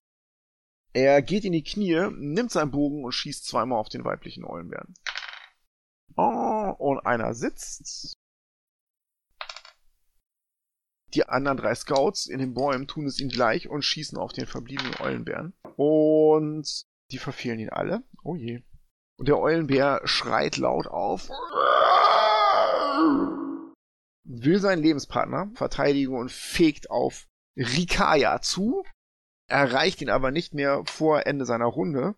Er geht in die Knie, nimmt seinen Bogen und schießt zweimal auf den weiblichen Eulenbären. Oh, und einer sitzt. Die anderen drei Scouts in den Bäumen tun es ihm gleich und schießen auf den verbliebenen Eulenbären. Und die verfehlen ihn alle. Oh je. Und der Eulenbär schreit laut auf. Will seinen Lebenspartner verteidigen und fegt auf Rikaya zu. Erreicht ihn aber nicht mehr vor Ende seiner Runde.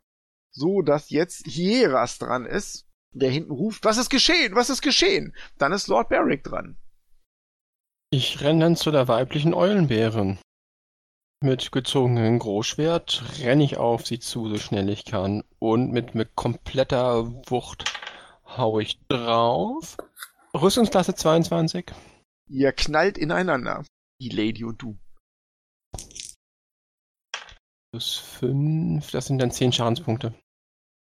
So dass jetzt Hieras dran ist, der hinten ruft, was ist geschehen? Was ist geschehen? Dann ist Lord Barrick dran. Ich renne dann zu der weiblichen Eulenbärin. Mit gezogenem Großschwert renne ich auf sie zu, so schnell ich kann. Und mit, mit kompletter Wucht hau ich drauf. Rüstungsklasse 22. Ihr knallt ineinander. Die Lady und du. Plus 5, das sind dann 10 Schadenspunkte.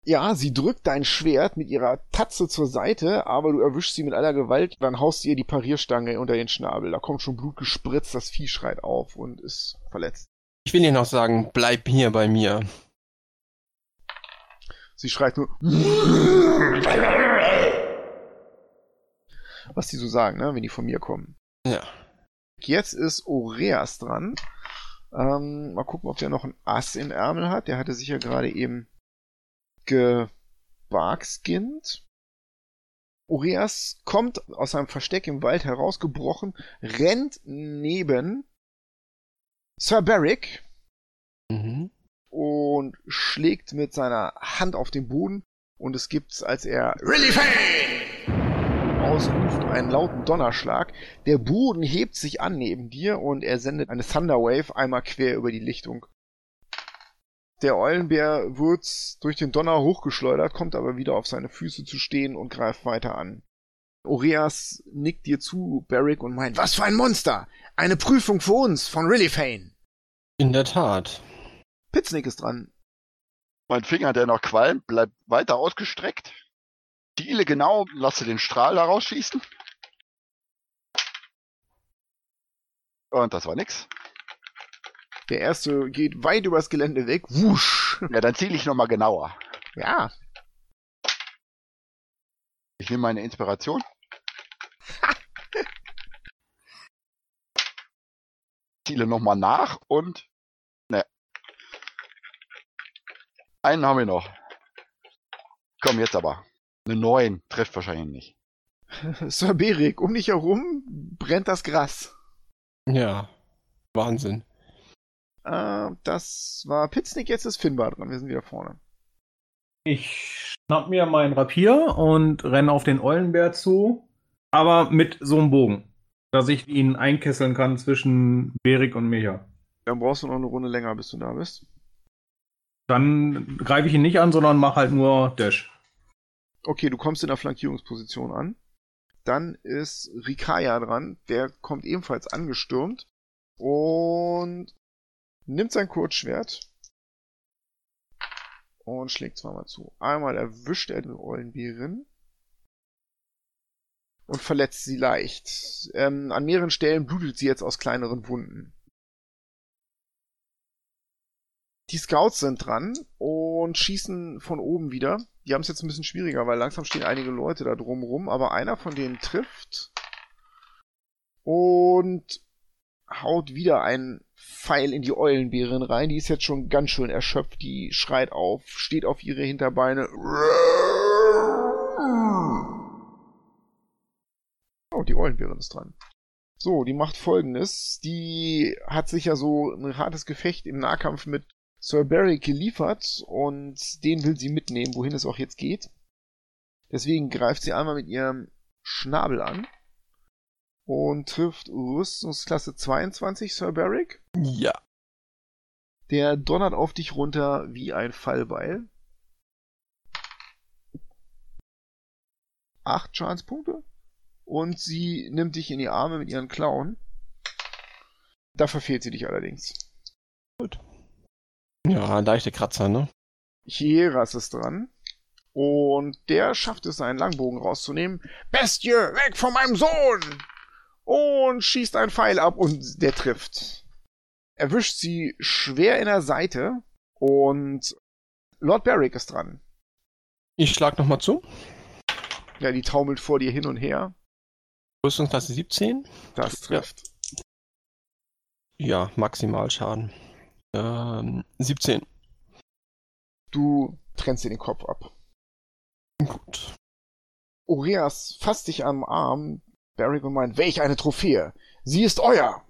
Ja, sie drückt dein Schwert mit ihrer Tatze zur Seite, aber du erwischst sie mit aller Gewalt, dann haust du ihr die Parierstange unter den Schnabel. Da kommt schon Blut gespritzt, das Vieh schreit auf und ist verletzt. Ich will dir noch sagen, bleib hier bei mir. Sie schreit nur. Was die so sagen, ne, wenn die von mir kommen. Ja. Jetzt ist Oreas dran. Ähm, mal gucken, ob der noch ein Ass im Ärmel hat. Der hatte sich ja gerade eben gebarkskinnt. Oreas kommt aus seinem Versteck im Wald herausgebrochen, rennt neben Sir Barrick Mhm. und schlägt mit seiner Hand auf den Boden und es gibt, als er Really Fane ausruft, einen lauten Donnerschlag. Der Boden hebt sich an neben dir und er sendet eine Thunderwave einmal quer über die Lichtung. Der Eulenbär wird durch den Donner hochgeschleudert, kommt aber wieder auf seine Füße zu stehen und greift weiter an. Oreas nickt dir zu, Barrick, und meint, was für ein Monster! Eine Prüfung für uns von Really Fane! In der Tat. Pitznick ist dran. Mein Finger, der noch qualmt, bleibt weiter ausgestreckt. Ziele genau, lasse den Strahl da rausschießen. Und das war nix. Der erste geht weit übers Gelände weg. Wusch! Ja, dann ziele ich nochmal genauer. Ja, Ich nehme meine Inspiration. Ziele nochmal nach und. Ne. Einen haben wir noch. Komm, jetzt aber. Eine 9 trifft wahrscheinlich nicht. Sir Berik, um dich herum brennt das Gras. Ja. Wahnsinn. Äh, das war Pitznick, jetzt ist Finbar dran. Wir sind wieder vorne. Ich schnapp mir mein Rapier und renne auf den Eulenbär zu, aber mit so einem Bogen, dass ich ihn einkesseln kann zwischen Berik und Micha. Dann brauchst du noch eine Runde länger, bis du da bist. Dann greife ich ihn nicht an, sondern mache halt nur Dash. Okay, du kommst in der Flankierungsposition an. Dann ist Rikaya dran. Der kommt ebenfalls angestürmt und nimmt sein Kurzschwert und schlägt zweimal zu. Einmal erwischt er die Eulenbärin und verletzt sie leicht. Ähm, an mehreren Stellen blutet sie jetzt aus kleineren Wunden. Die Scouts sind dran und schießen von oben wieder. Die haben es jetzt ein bisschen schwieriger, weil langsam stehen einige Leute da drumrum, aber einer von denen trifft und haut wieder einen Pfeil in die Eulenbärin rein. Die ist jetzt schon ganz schön erschöpft. Die schreit auf, steht auf ihre Hinterbeine. Oh, die Eulenbärin ist dran. So, die macht folgendes. Die hat sich ja so ein hartes Gefecht im Nahkampf mit Sir Barry geliefert und den will sie mitnehmen, wohin es auch jetzt geht. Deswegen greift sie einmal mit ihrem Schnabel an und trifft Rüstungsklasse 22 Sir Barrick. Ja. Der donnert auf dich runter wie ein Fallbeil. Acht Schadenspunkte. Und sie nimmt dich in die Arme mit ihren Klauen. Da verfehlt sie dich allerdings. Ja, leichte Kratzer, ne? Hieras ist dran. Und der schafft es, seinen Langbogen rauszunehmen. Bestie, weg von meinem Sohn! Und schießt einen Pfeil ab und der trifft. Erwischt sie schwer in der Seite und Lord Barrick ist dran. Ich schlag nochmal zu. Ja, die taumelt vor dir hin und her. Rüstungsklasse 17. Das Ja. trifft. Ja, Maximalschaden. Ähm, 17. Du trennst dir den Kopf ab. Gut. Oreas fasst dich am Arm. Und meint, welch eine Trophäe! Sie ist euer!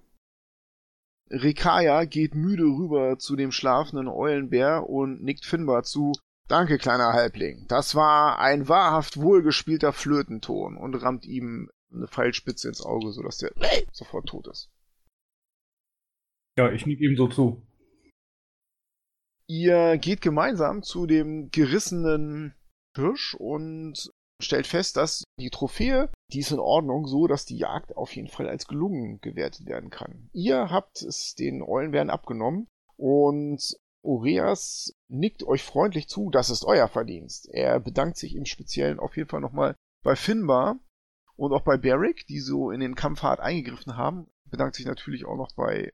Rikaya geht müde rüber zu dem schlafenden Eulenbär und nickt Finbar zu. Danke, kleiner Halbling. Das war ein wahrhaft wohlgespielter Flötenton und rammt ihm eine Pfeilspitze ins Auge, sodass der sofort tot ist. Ja, ich nick ihm so zu. Ihr geht gemeinsam zu dem gerissenen Hirsch und stellt fest, dass die Trophäe, die ist in Ordnung, so dass die Jagd auf jeden Fall als gelungen gewertet werden kann. Ihr habt es den Eulenbären abgenommen und Ureas nickt euch freundlich zu, das ist euer Verdienst. Er bedankt sich im Speziellen auf jeden Fall nochmal bei Finbar und auch bei Barrick, die so in den Kampf hart eingegriffen haben. Bedankt sich natürlich auch noch bei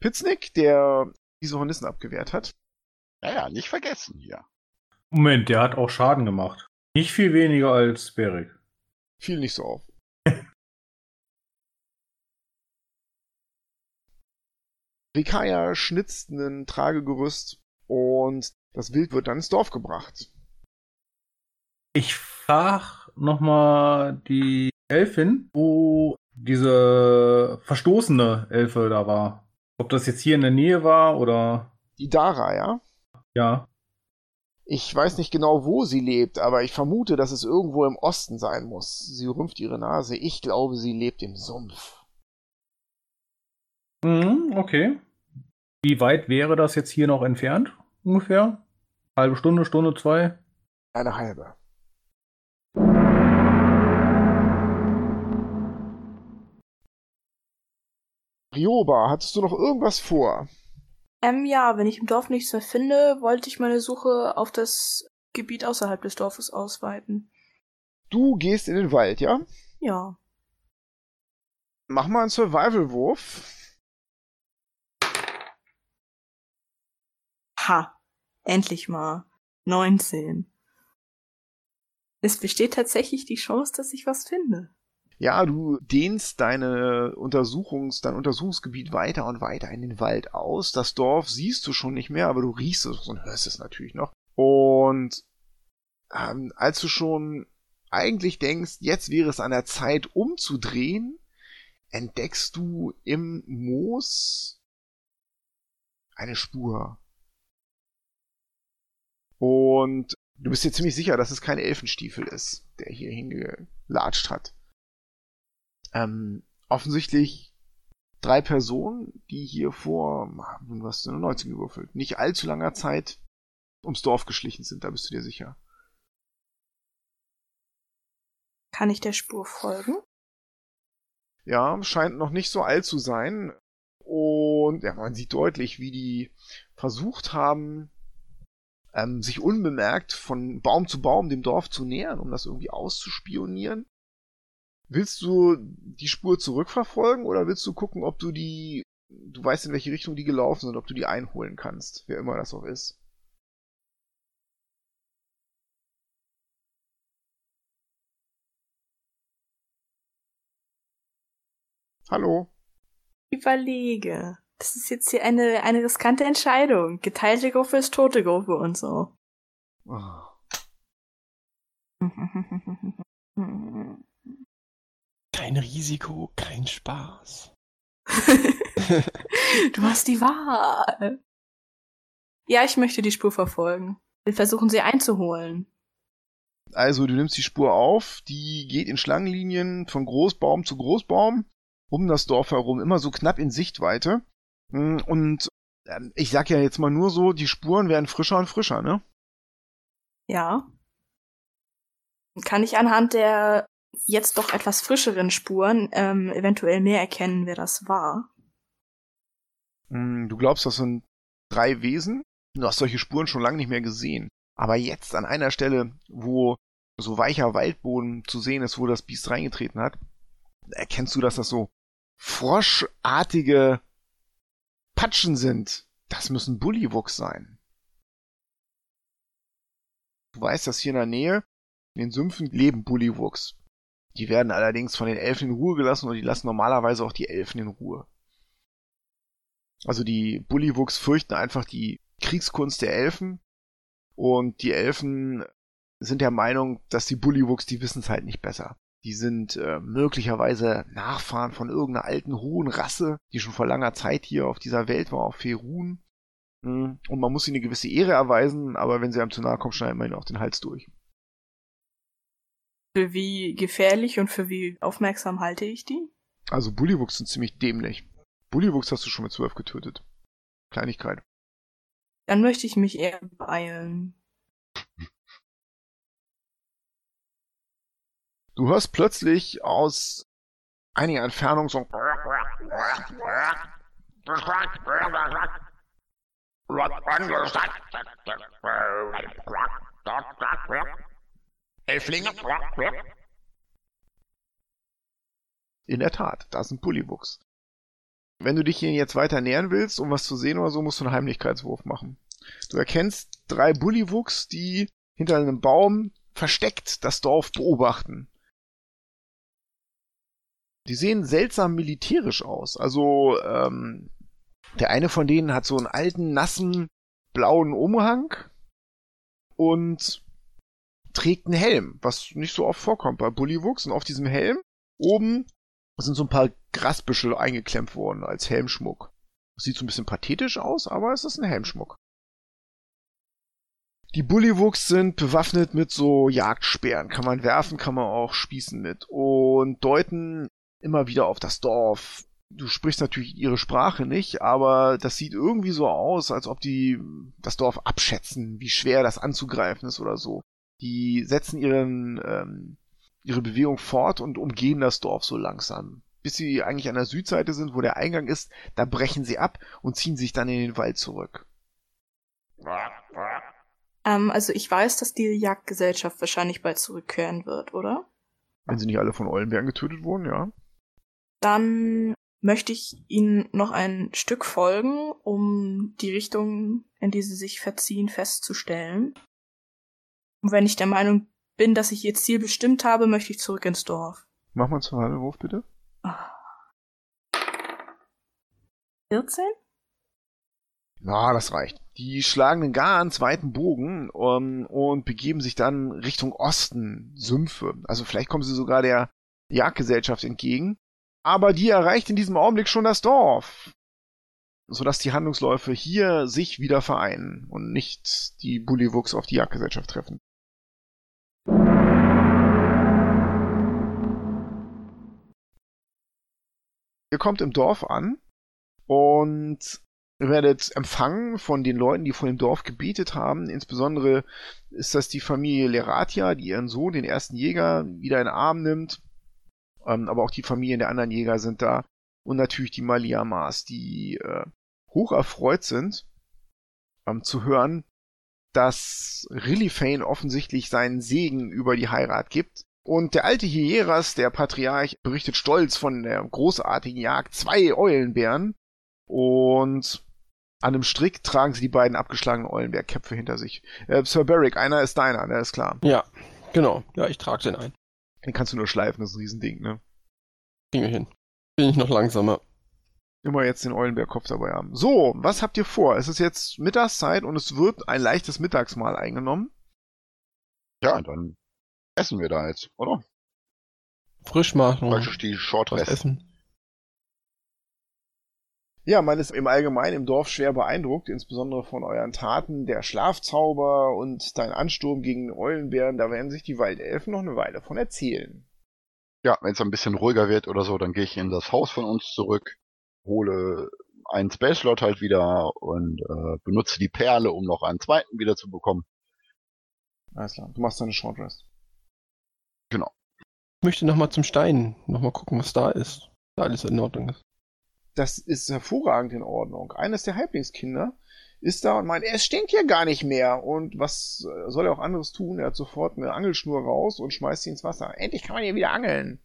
Pitznick, der diese Hornissen abgewehrt hat. Naja, nicht vergessen hier. Moment, der hat auch Schaden gemacht. Nicht viel weniger als Beric. Fiel nicht so auf. Rikaya schnitzt ein Tragegerüst und das Wild wird dann ins Dorf gebracht. Ich frag nochmal die Elfin, wo diese verstoßene Elfe da war. Ob das jetzt hier in der Nähe war oder. Die Dara, ja? Ja. Ich weiß nicht genau, wo sie lebt, aber ich vermute, dass es irgendwo im Osten sein muss. Sie rümpft ihre Nase. Ich glaube, sie lebt im Sumpf. Mhm, okay. Wie weit wäre das jetzt hier noch entfernt? Ungefähr? Halbe Stunde, Stunde, zwei? Eine halbe. Rioba, hattest du noch irgendwas vor? Ähm, ja, wenn ich im Dorf nichts mehr finde, wollte ich meine Suche auf das Gebiet außerhalb des Dorfes ausweiten. Du gehst in den Wald, ja? Ja. Mach mal einen Survival-Wurf. Ha. Endlich mal. 19. Es besteht tatsächlich die Chance, dass ich was finde. Ja, du dehnst deine Untersuchungs, dein Untersuchungsgebiet weiter und weiter in den Wald aus. Das Dorf siehst du schon nicht mehr, aber du riechst es und hörst es natürlich noch. Und ähm, als du schon eigentlich denkst, jetzt wäre es an der Zeit umzudrehen, entdeckst du im Moos eine Spur. Und du bist dir ziemlich sicher, dass es kein Elfenstiefel ist, der hier hingelatscht hat ähm, offensichtlich drei Personen, die hier vor, was du 19 gewürfelt, nicht allzu langer Zeit ums Dorf geschlichen sind, da bist du dir sicher. Kann ich der Spur folgen? Ja, scheint noch nicht so alt zu sein. Und ja, man sieht deutlich, wie die versucht haben, ähm, sich unbemerkt von Baum zu Baum dem Dorf zu nähern, um das irgendwie auszuspionieren. Willst du die Spur zurückverfolgen oder willst du gucken, ob du die, du weißt in welche Richtung die gelaufen sind, ob du die einholen kannst, wer immer das auch ist? Hallo? Überlege. Das ist jetzt hier eine, eine riskante Entscheidung. Geteilte Gruppe ist tote Gruppe und so. Oh. Kein Risiko, kein Spaß. du hast die Wahl. Ja, ich möchte die Spur verfolgen. Wir versuchen sie einzuholen. Also, du nimmst die Spur auf, die geht in Schlangenlinien von Großbaum zu Großbaum, um das Dorf herum, immer so knapp in Sichtweite. Hm, und ähm, ich sag ja jetzt mal nur so, die Spuren werden frischer und frischer, ne? Ja. Kann ich anhand der jetzt doch etwas frischeren Spuren ähm, eventuell mehr erkennen, wer das war. Hm, du glaubst, das sind drei Wesen? Du hast solche Spuren schon lange nicht mehr gesehen. Aber jetzt an einer Stelle, wo so weicher Waldboden zu sehen ist, wo das Biest reingetreten hat, erkennst du, dass das so froschartige Patschen sind. Das müssen Bullywuchs sein. Du weißt, dass hier in der Nähe in den Sümpfen leben Bullywuchs. Die werden allerdings von den Elfen in Ruhe gelassen und die lassen normalerweise auch die Elfen in Ruhe. Also die Bullywuchs fürchten einfach die Kriegskunst der Elfen und die Elfen sind der Meinung, dass die Bullywuchs, die wissen es halt nicht besser. Die sind äh, möglicherweise Nachfahren von irgendeiner alten hohen Rasse, die schon vor langer Zeit hier auf dieser Welt war, auf Ferun. Hm, und man muss ihnen eine gewisse Ehre erweisen, aber wenn sie einem zu nahe kommen, schneiden wir ihnen auch den Hals durch. Für wie gefährlich und für wie aufmerksam halte ich die? Also Bullywuchs sind ziemlich dämlich. Bullywuchs hast du schon mit 12 getötet. Kleinigkeit. Dann möchte ich mich eher beeilen. Du hörst plötzlich aus einiger Entfernung so ein Elflinge. In der Tat, da ist ein. Wenn du dich hier jetzt weiter nähern willst, um was zu sehen oder so, musst du einen Heimlichkeitswurf machen. Du erkennst drei Bullywuchs, die hinter einem Baum versteckt das Dorf beobachten. Die sehen seltsam militärisch aus. Also, ähm, der eine von denen hat so einen alten, nassen, blauen Umhang und trägt einen Helm, was nicht so oft vorkommt bei Bullywuchs. Und auf diesem Helm oben sind so ein paar Grasbüschel eingeklemmt worden als Helmschmuck. Sieht so ein bisschen pathetisch aus, aber es ist ein Helmschmuck. Die Bullywuchs sind bewaffnet mit so Jagdsperren. Kann man werfen, kann man auch spießen mit. Und deuten immer wieder auf das Dorf. Du sprichst natürlich ihre Sprache nicht, aber das sieht irgendwie so aus, als ob die das Dorf abschätzen, wie schwer das anzugreifen ist oder so. Die setzen ihren, ähm, ihre Bewegung fort und umgehen das Dorf so langsam. Bis sie eigentlich an der Südseite sind, wo der Eingang ist, da brechen sie ab und ziehen sich dann in den Wald zurück. Ähm, also ich weiß, dass die Jagdgesellschaft wahrscheinlich bald zurückkehren wird, oder? Wenn sie nicht alle von Eulenbären getötet wurden, ja. Dann möchte ich ihnen noch ein Stück folgen, um die Richtung, in die sie sich verziehen, festzustellen. Und wenn ich der Meinung bin, dass ich ihr Ziel bestimmt habe, möchte ich zurück ins Dorf. Mach mal einen Survival-Wurf, bitte. 14? Ja, das reicht. Die schlagen einen ganz weiten Bogen um, und begeben sich dann Richtung Osten, Sümpfe. Also vielleicht kommen sie sogar der Jagdgesellschaft entgegen. Aber die erreicht in diesem Augenblick schon das Dorf. Sodass die Handlungsläufe hier sich wieder vereinen und nicht die Bullywuchs auf die Jagdgesellschaft treffen. Ihr kommt im Dorf an und werdet empfangen von den Leuten, die vor dem Dorf gebetet haben. Insbesondere ist das die Familie Leratia, die ihren Sohn, den ersten Jäger, wieder in den Arm nimmt. Ähm, aber auch die Familien der anderen Jäger sind da. Und natürlich die Maliamas, die äh, hoch erfreut sind, ähm, zu hören, dass Rilifane offensichtlich seinen Segen über die Heirat gibt. Und der alte Hieras, der Patriarch, berichtet stolz von der großartigen Jagd zwei Eulenbären. Und an einem Strick tragen sie die beiden abgeschlagenen Eulenbärköpfe hinter sich. Äh, Sir Beric, einer ist deiner, der ist klar. Ja, genau. Ja, ich trage den ein. Den kannst du nur schleifen, das ist ein Riesending, ne? Kriegen wir hin. Bin ich noch langsamer. Immer jetzt den Eulenbärkopf dabei haben. So, was habt ihr vor? Es ist jetzt Mittagszeit und es wird ein leichtes Mittagsmahl eingenommen. Ja, dann essen wir da jetzt, oder? Frisch machen. Praktisch die Short Was Rest. essen. Ja, man ist im Allgemeinen im Dorf schwer beeindruckt, insbesondere von euren Taten, der Schlafzauber und dein Ansturm gegen den Eulenbären. Da werden sich die Waldelfen noch eine Weile von erzählen. Ja, wenn es ein bisschen ruhiger wird oder so, dann gehe ich in das Haus von uns zurück, hole einen Space Slot halt wieder und äh, benutze die Perle, um noch einen zweiten wieder zu bekommen. Alles klar, du machst deine Short Rest. Ich möchte nochmal zum Stein. Nochmal gucken, was da ist. Da alles in Ordnung ist. Das ist hervorragend in Ordnung. Eines der Halblingskinder ist da und meint, es stinkt hier gar nicht mehr. Und was soll er auch anderes tun? Er hat sofort eine Angelschnur raus und schmeißt sie ins Wasser. Endlich kann man hier wieder angeln.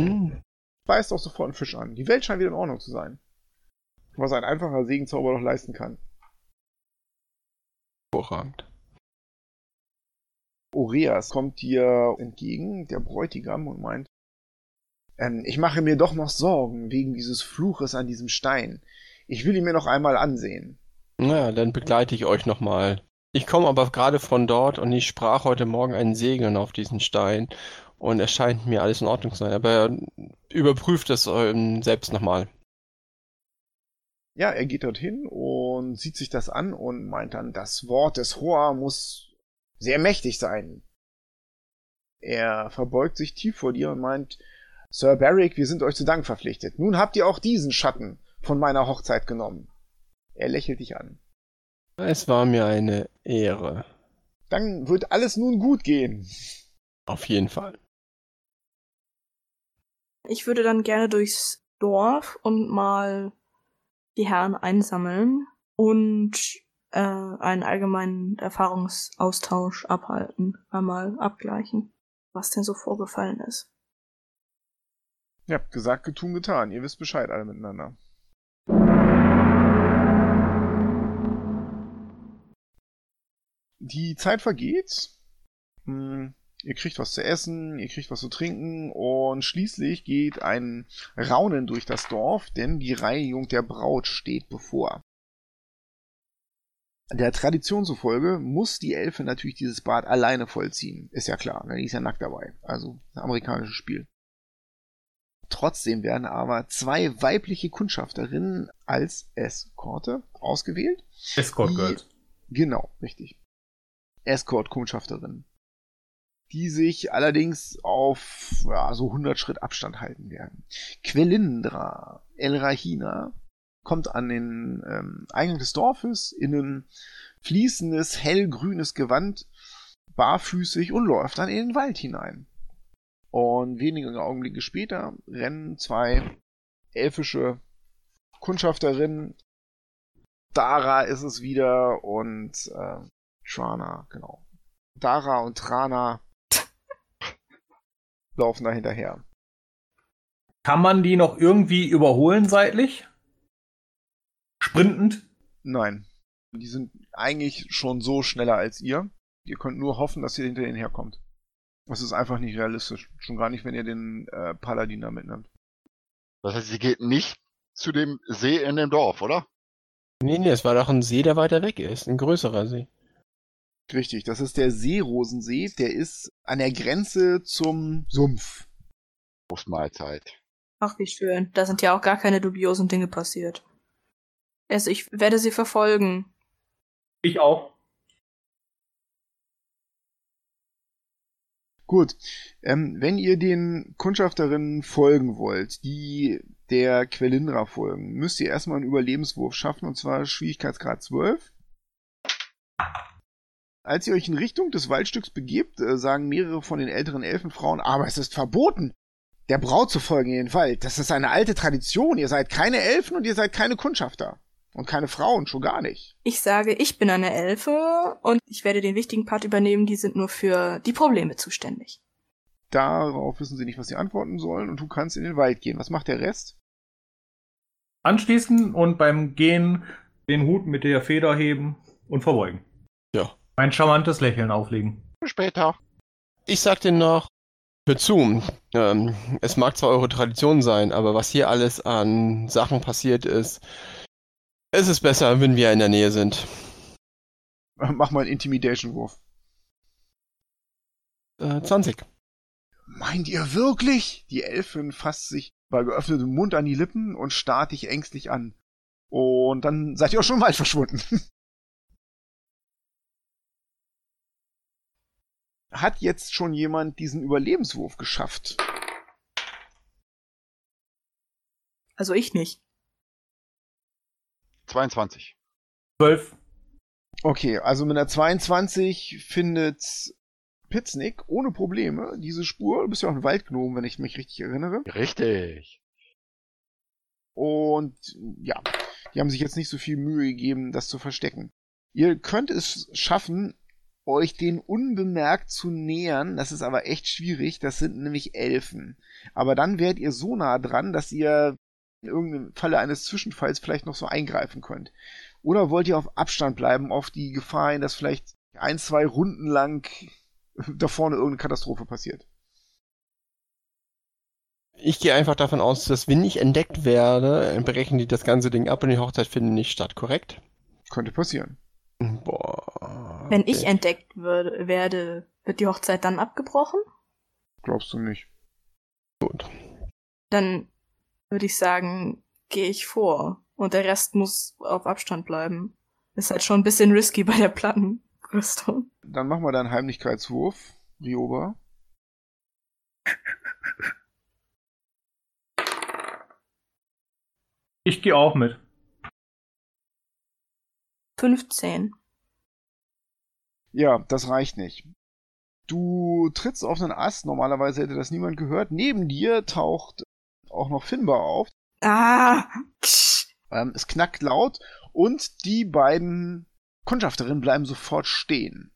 Hm. Beißt auch sofort einen Fisch an. Die Welt scheint wieder in Ordnung zu sein. Was ein einfacher Segenzauber doch leisten kann. Hervorragend. Oreas kommt dir entgegen, der Bräutigam, und meint, ähm, ich mache mir doch noch Sorgen wegen dieses Fluches an diesem Stein. Ich will ihn mir noch einmal ansehen. Naja, dann begleite ich euch nochmal. Ich komme aber gerade von dort und ich sprach heute Morgen einen Segen auf diesen Stein und es scheint mir alles in Ordnung zu sein. Aber überprüft es ähm, selbst nochmal. Ja, er geht dorthin und sieht sich das an und meint dann, das Wort des Hoa muss sehr mächtig sein. Er verbeugt sich tief vor dir und meint, Sir Barrick, wir sind euch zu Dank verpflichtet. Nun habt ihr auch diesen Schatten von meiner Hochzeit genommen. Er lächelt dich an. Es war mir eine Ehre. Dann wird alles nun gut gehen. Auf jeden Fall. Ich würde dann gerne durchs Dorf und mal die Herren einsammeln und äh, einen allgemeinen Erfahrungsaustausch abhalten, einmal abgleichen, was denn so vorgefallen ist. Ihr habt gesagt, getun, getan. Ihr wisst Bescheid alle miteinander. Die Zeit vergeht. Hm, ihr kriegt was zu essen, ihr kriegt was zu trinken und schließlich geht ein Raunen durch das Dorf, denn die Reinigung der Braut steht bevor. Der Tradition zufolge muss die Elfe natürlich dieses Bad alleine vollziehen. Ist ja klar, ne? die ist ja nackt dabei. Also, ein amerikanisches Spiel. Trotzdem werden aber zwei weibliche Kundschafterinnen als Eskorte ausgewählt. Escort Girls. Genau, richtig. Escort-Kundschafterinnen. Die sich allerdings auf ja, so 100 Schritt Abstand halten werden. Quelindra El Rahina kommt an den ähm, Eingang des Dorfes in ein fließendes, hellgrünes Gewand, barfüßig und läuft dann in den Wald hinein. Und wenige Augenblicke später rennen zwei elfische Kundschafterinnen. Dara ist es wieder und äh, Trana, genau. Dara und Trana laufen da hinterher. Kann man die noch irgendwie überholen seitlich? Sprintend? Nein, die sind eigentlich schon so schneller als ihr. Ihr könnt nur hoffen, dass ihr hinter ihnen herkommt. Das ist einfach nicht realistisch. Schon gar nicht, wenn ihr den äh, Paladin da mitnimmt. Das heißt, sie geht nicht zu dem See in dem Dorf, oder? Nee, nee, es war doch ein See, der weiter weg ist. Ein größerer See. Richtig, das ist der Seerosensee. Der ist an der Grenze zum Sumpf. Brustmahlzeit. Ach, wie schön. Da sind ja auch gar keine dubiosen Dinge passiert. Also ich werde sie verfolgen. Ich auch. Gut, ähm, wenn ihr den Kundschafterinnen folgen wollt, die der Quelindra folgen, müsst ihr erstmal einen Überlebenswurf schaffen, und zwar Schwierigkeitsgrad 12. Als ihr euch in Richtung des Waldstücks begebt, äh, sagen mehrere von den älteren Elfenfrauen, aber es ist verboten, der Braut zu folgen in den Wald. Das ist eine alte Tradition. Ihr seid keine Elfen und ihr seid keine Kundschafter. Und keine Frauen, schon gar nicht. Ich sage, ich bin eine Elfe und ich werde den wichtigen Part übernehmen, die sind nur für die Probleme zuständig. Darauf wissen sie nicht, was sie antworten sollen und du kannst in den Wald gehen. Was macht der Rest? Anschließen und beim Gehen den Hut mit der Feder heben und verbeugen. Ja. Ein charmantes Lächeln auflegen. Bis später. Ich sag dir noch, hör zu, ähm, es mag zwar eure Tradition sein, aber was hier alles an Sachen passiert ist, es ist besser, wenn wir in der Nähe sind. Mach mal einen Intimidation-Wurf. Äh, 20. Meint ihr wirklich? Die Elfin fasst sich bei geöffnetem Mund an die Lippen und starrt dich ängstlich an. Und dann seid ihr auch schon Wald verschwunden. Hat jetzt schon jemand diesen Überlebenswurf geschafft? Also ich nicht. 22. 12. Okay, also mit einer 22 findet Pitznick ohne Probleme diese Spur. Du bist ja auch ein Waldgnom, wenn ich mich richtig erinnere. Richtig. Und ja, die haben sich jetzt nicht so viel Mühe gegeben, das zu verstecken. Ihr könnt es schaffen, euch den unbemerkt zu nähern. Das ist aber echt schwierig. Das sind nämlich Elfen. Aber dann werdet ihr so nah dran, dass ihr in irgendeinem Falle eines Zwischenfalls vielleicht noch so eingreifen könnt. Oder wollt ihr auf Abstand bleiben, auf die Gefahr hin, dass vielleicht ein, zwei Runden lang da vorne irgendeine Katastrophe passiert? Ich gehe einfach davon aus, dass wenn ich entdeckt werde, brechen die das ganze Ding ab und die Hochzeit findet nicht statt, korrekt? Könnte passieren. Boah. Wenn ich entdeckt würde, werde, wird die Hochzeit dann abgebrochen? Glaubst du nicht? Gut. Dann würde ich sagen, gehe ich vor. Und der Rest muss auf Abstand bleiben. Ist halt schon ein bisschen risky bei der Plattenrüstung. Dann machen wir da einen Heimlichkeitswurf, Rioba. Ich gehe auch mit. 15. Ja, das reicht nicht. Du trittst auf einen Ast, normalerweise hätte das niemand gehört. Neben dir taucht auch noch Finbar auf. Ah! Ähm, es knackt laut und die beiden Kundschafterinnen bleiben sofort stehen.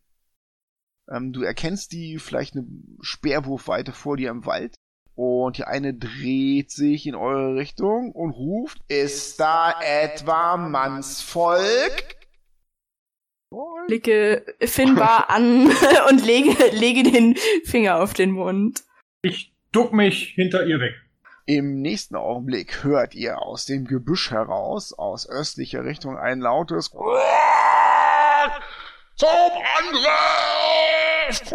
Ähm, du erkennst die vielleicht eine Speerwurfweite vor dir im Wald. Und die eine dreht sich in eure Richtung und ruft, ist da etwa Mannsvolk? Blicke Finbar an und lege, lege den Finger auf den Mund. Ich duck mich hinter ihr weg. Im nächsten Augenblick hört ihr aus dem Gebüsch heraus, aus östlicher Richtung, ein lautes Zum Angriff!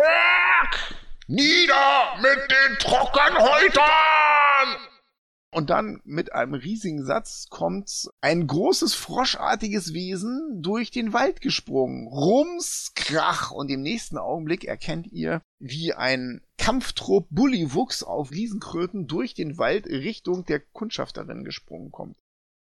Nieder mit den Trockenhäutern! Und dann mit einem riesigen Satz kommt ein großes froschartiges Wesen durch den Wald gesprungen. Rums, Krach. Und im nächsten Augenblick erkennt ihr, wie ein Kampftrupp Bullywuchs auf Riesenkröten durch den Wald Richtung der Kundschafterin gesprungen kommt.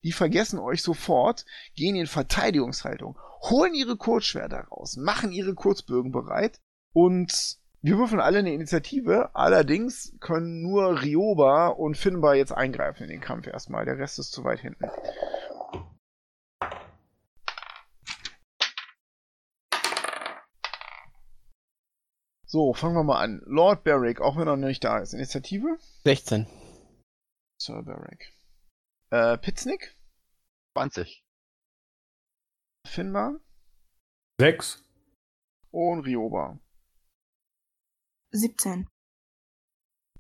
Die vergessen euch sofort, gehen in Verteidigungshaltung, holen ihre Kurzschwerter raus, machen ihre Kurzbögen bereit und wir würfeln alle eine Initiative, allerdings können nur Rioba und Finbar jetzt eingreifen in den Kampf erstmal. Der Rest ist zu weit hinten. So, fangen wir mal an. Lord Barrick, auch wenn er noch nicht da ist. Initiative? 16. Sir Barrick. Äh, Pitznick? 20. Finbar? Sechs. Und Rioba. 17.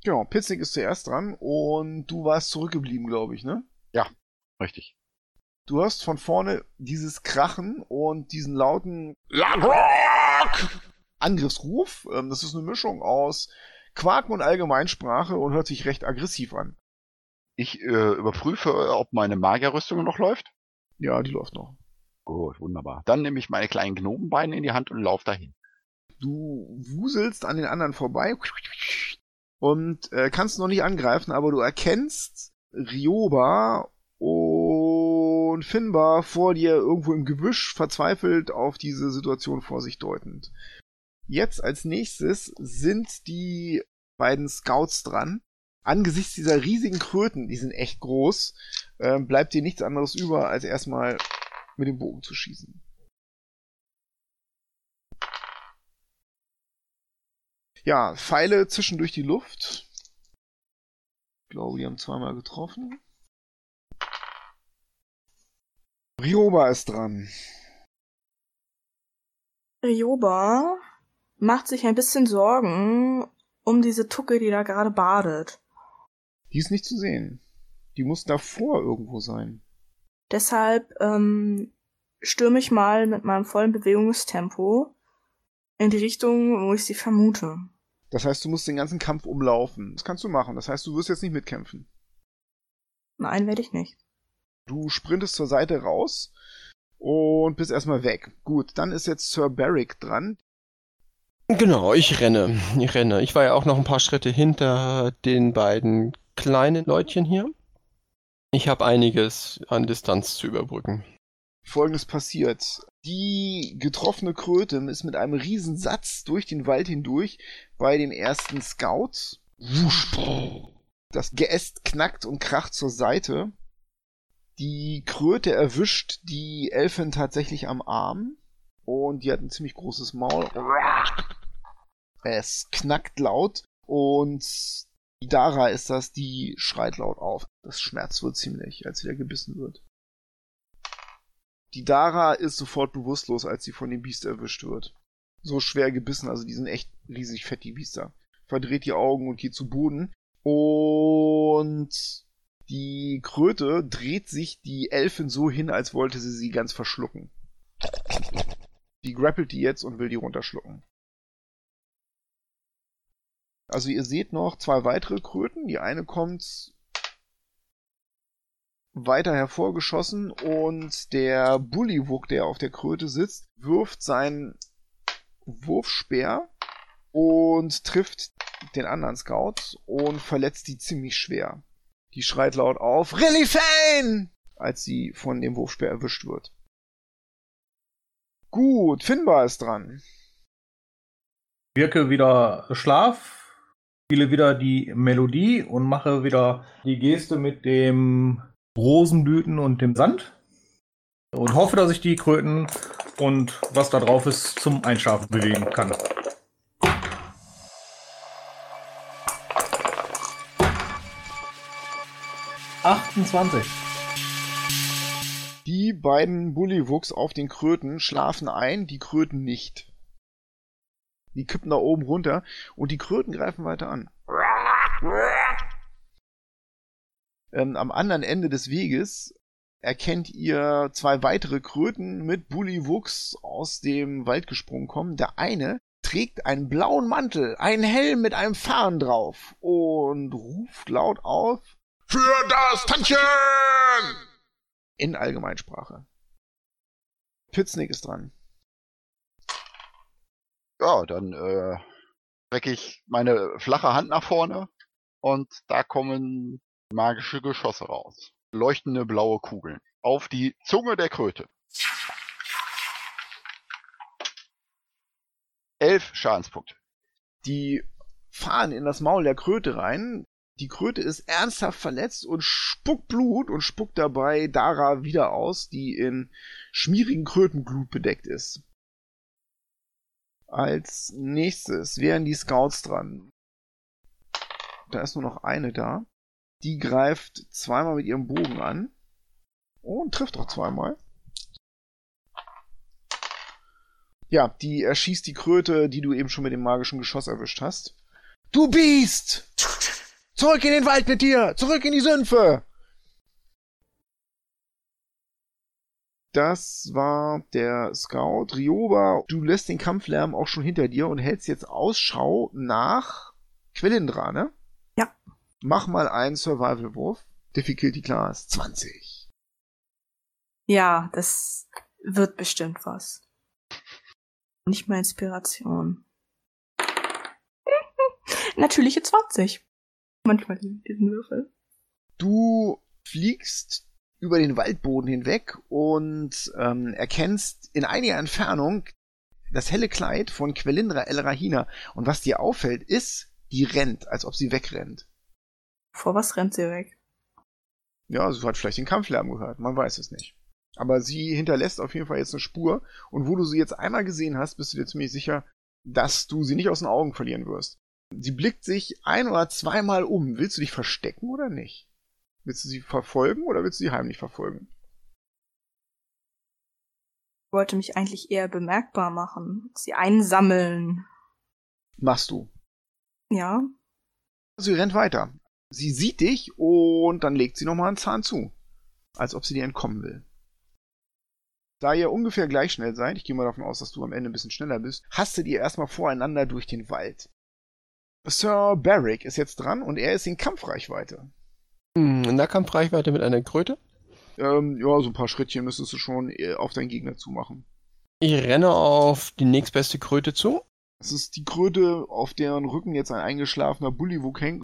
Genau, Pitznick ist zuerst dran und du warst zurückgeblieben, glaube ich, ne? Richtig. Du hörst von vorne dieses Krachen und diesen lauten Angriffsruf. Ähm, Das ist eine Mischung aus Quaken und Allgemeinsprache und hört sich recht aggressiv an. Ich äh, überprüfe, ob meine Magierrüstung noch läuft. Ja, die läuft noch. Gut, wunderbar. Dann nehme ich meine kleinen Gnomenbeine in die Hand und laufe dahin. Du wuselst an den anderen vorbei und äh, kannst noch nicht angreifen, aber du erkennst Rioba und Finbar vor dir irgendwo im Gebüsch verzweifelt auf diese Situation vor sich deutend. Jetzt als nächstes sind die beiden Scouts dran. Angesichts dieser riesigen Kröten, die sind echt groß, äh, bleibt dir nichts anderes über, als erstmal mit dem Bogen zu schießen. Ja, Pfeile zischen durch die Luft. Ich glaube, die haben zweimal getroffen. Rioba ist dran. Ryoba macht sich ein bisschen Sorgen um diese Tucke, die da gerade badet. Die ist nicht zu sehen. Die muss davor irgendwo sein. Deshalb ähm, stürme ich mal mit meinem vollen Bewegungstempo in die Richtung, wo ich sie vermute. Das heißt, du musst den ganzen Kampf umlaufen. Das kannst du machen. Das heißt, du wirst jetzt nicht mitkämpfen. Nein, werde ich nicht. Du sprintest zur Seite raus und bist erstmal weg. Gut, dann ist jetzt Sir Barrick dran. Genau, ich renne. Ich renne. Ich war ja auch noch ein paar Schritte hinter den beiden kleinen Leutchen hier. Ich habe einiges an Distanz zu überbrücken. Folgendes passiert. Die getroffene Kröte ist mit einem riesen Satz durch den Wald hindurch bei dem ersten Scout. Das Geäst knackt und kracht zur Seite. Die Kröte erwischt die Elfin tatsächlich am Arm und die hat ein ziemlich großes Maul. Es knackt laut und die Dara ist das, die schreit laut auf. Das schmerzt wohl ziemlich, als sie da gebissen wird. Die Dara ist sofort bewusstlos, als sie von dem Biest erwischt wird. So schwer gebissen, also die sind echt riesig fett, die Biester. Verdreht die Augen und geht zu Boden. Und die Kröte dreht sich die Elfin so hin, als wollte sie sie ganz verschlucken. Die grappelt die jetzt und will die runterschlucken. Also ihr seht noch zwei weitere Kröten. Die eine kommt weiter hervorgeschossen und der Bullywug, der auf der Kröte sitzt, wirft seinen Wurfspeer und trifft den anderen Scout und verletzt die ziemlich schwer. Die schreit laut auf, Rilly Fane! als sie von dem Wurfspeer erwischt wird. Gut, Finbar ist dran. Wirke wieder Schlaf, spiele wieder die Melodie und mache wieder die Geste mit dem Rosenblüten und dem Sand. Und hoffe, dass ich die Kröten und was da drauf ist zum Einschlafen bewegen kann. Achtundzwanzig. Die beiden Bullywuchs auf den Kröten schlafen ein, die Kröten nicht. Die kippen da oben runter und die Kröten greifen weiter an. Ähm, am anderen Ende des Weges erkennt ihr zwei weitere Kröten mit Bullywuchs aus dem Wald gesprungen kommen. Der eine trägt einen blauen Mantel, einen Helm mit einem Farn drauf und ruft laut auf Für das Tantchen! in Allgemeinsprache. Pitznick ist dran. Ja, dann äh, strecke ich meine flache Hand nach vorne und da kommen magische Geschosse raus. Leuchtende blaue Kugeln. Auf die Zunge der Kröte. Elf Schadenspunkte. Die fahren in das Maul der Kröte rein. Die Kröte ist ernsthaft verletzt und spuckt Blut und spuckt dabei Dara wieder aus, die in schmierigen Krötenblut bedeckt ist. Als nächstes wären die Scouts dran. Da ist nur noch eine da. Die greift zweimal mit ihrem Bogen an. Und trifft auch zweimal. Ja, die erschießt die Kröte, die du eben schon mit dem magischen Geschoss erwischt hast. Du Biest! Zurück in den Wald mit dir! Zurück in die Sümpfe! Das war der Scout Rioba. Du lässt den Kampflärm auch schon hinter dir und hältst jetzt Ausschau nach Quelindra, ne? Ja. Mach mal einen Survival-Wurf. Difficulty Class 20. Ja, das wird bestimmt was. Nicht mal Inspiration. Natürliche 20. Manchmal diesen Würfel. Du fliegst über den Waldboden hinweg und ähm, erkennst in einiger Entfernung das helle Kleid von Quelindra El Rahina. Und was dir auffällt, ist, die rennt, als ob sie wegrennt. Vor was rennt sie weg? Ja, sie hat vielleicht den Kampflärm gehört, man weiß es nicht. Aber sie hinterlässt auf jeden Fall jetzt eine Spur. Und wo du sie jetzt einmal gesehen hast, bist du dir ziemlich sicher, dass du sie nicht aus den Augen verlieren wirst. Sie blickt sich ein oder zweimal um. Willst du dich verstecken oder nicht? Willst du sie verfolgen oder willst du sie heimlich verfolgen? Ich wollte mich eigentlich eher bemerkbar machen. Sie einsammeln. Machst du. Ja. Sie rennt weiter. Sie sieht dich und dann legt sie nochmal einen Zahn zu. Als ob sie dir entkommen will. Da ihr ungefähr gleich schnell seid, ich gehe mal davon aus, dass du am Ende ein bisschen schneller bist, hastet ihr erstmal voreinander durch den Wald. Sir Barrick ist jetzt dran und er ist in Kampfreichweite. Hm, Nahkampfreichweite mit einer Kröte. Ähm, ja, so ein paar Schrittchen müsstest du schon äh, auf deinen Gegner zumachen. Ich renne auf die nächstbeste Kröte zu. Das ist die Kröte, auf deren Rücken jetzt ein eingeschlafener Bullywug hängt.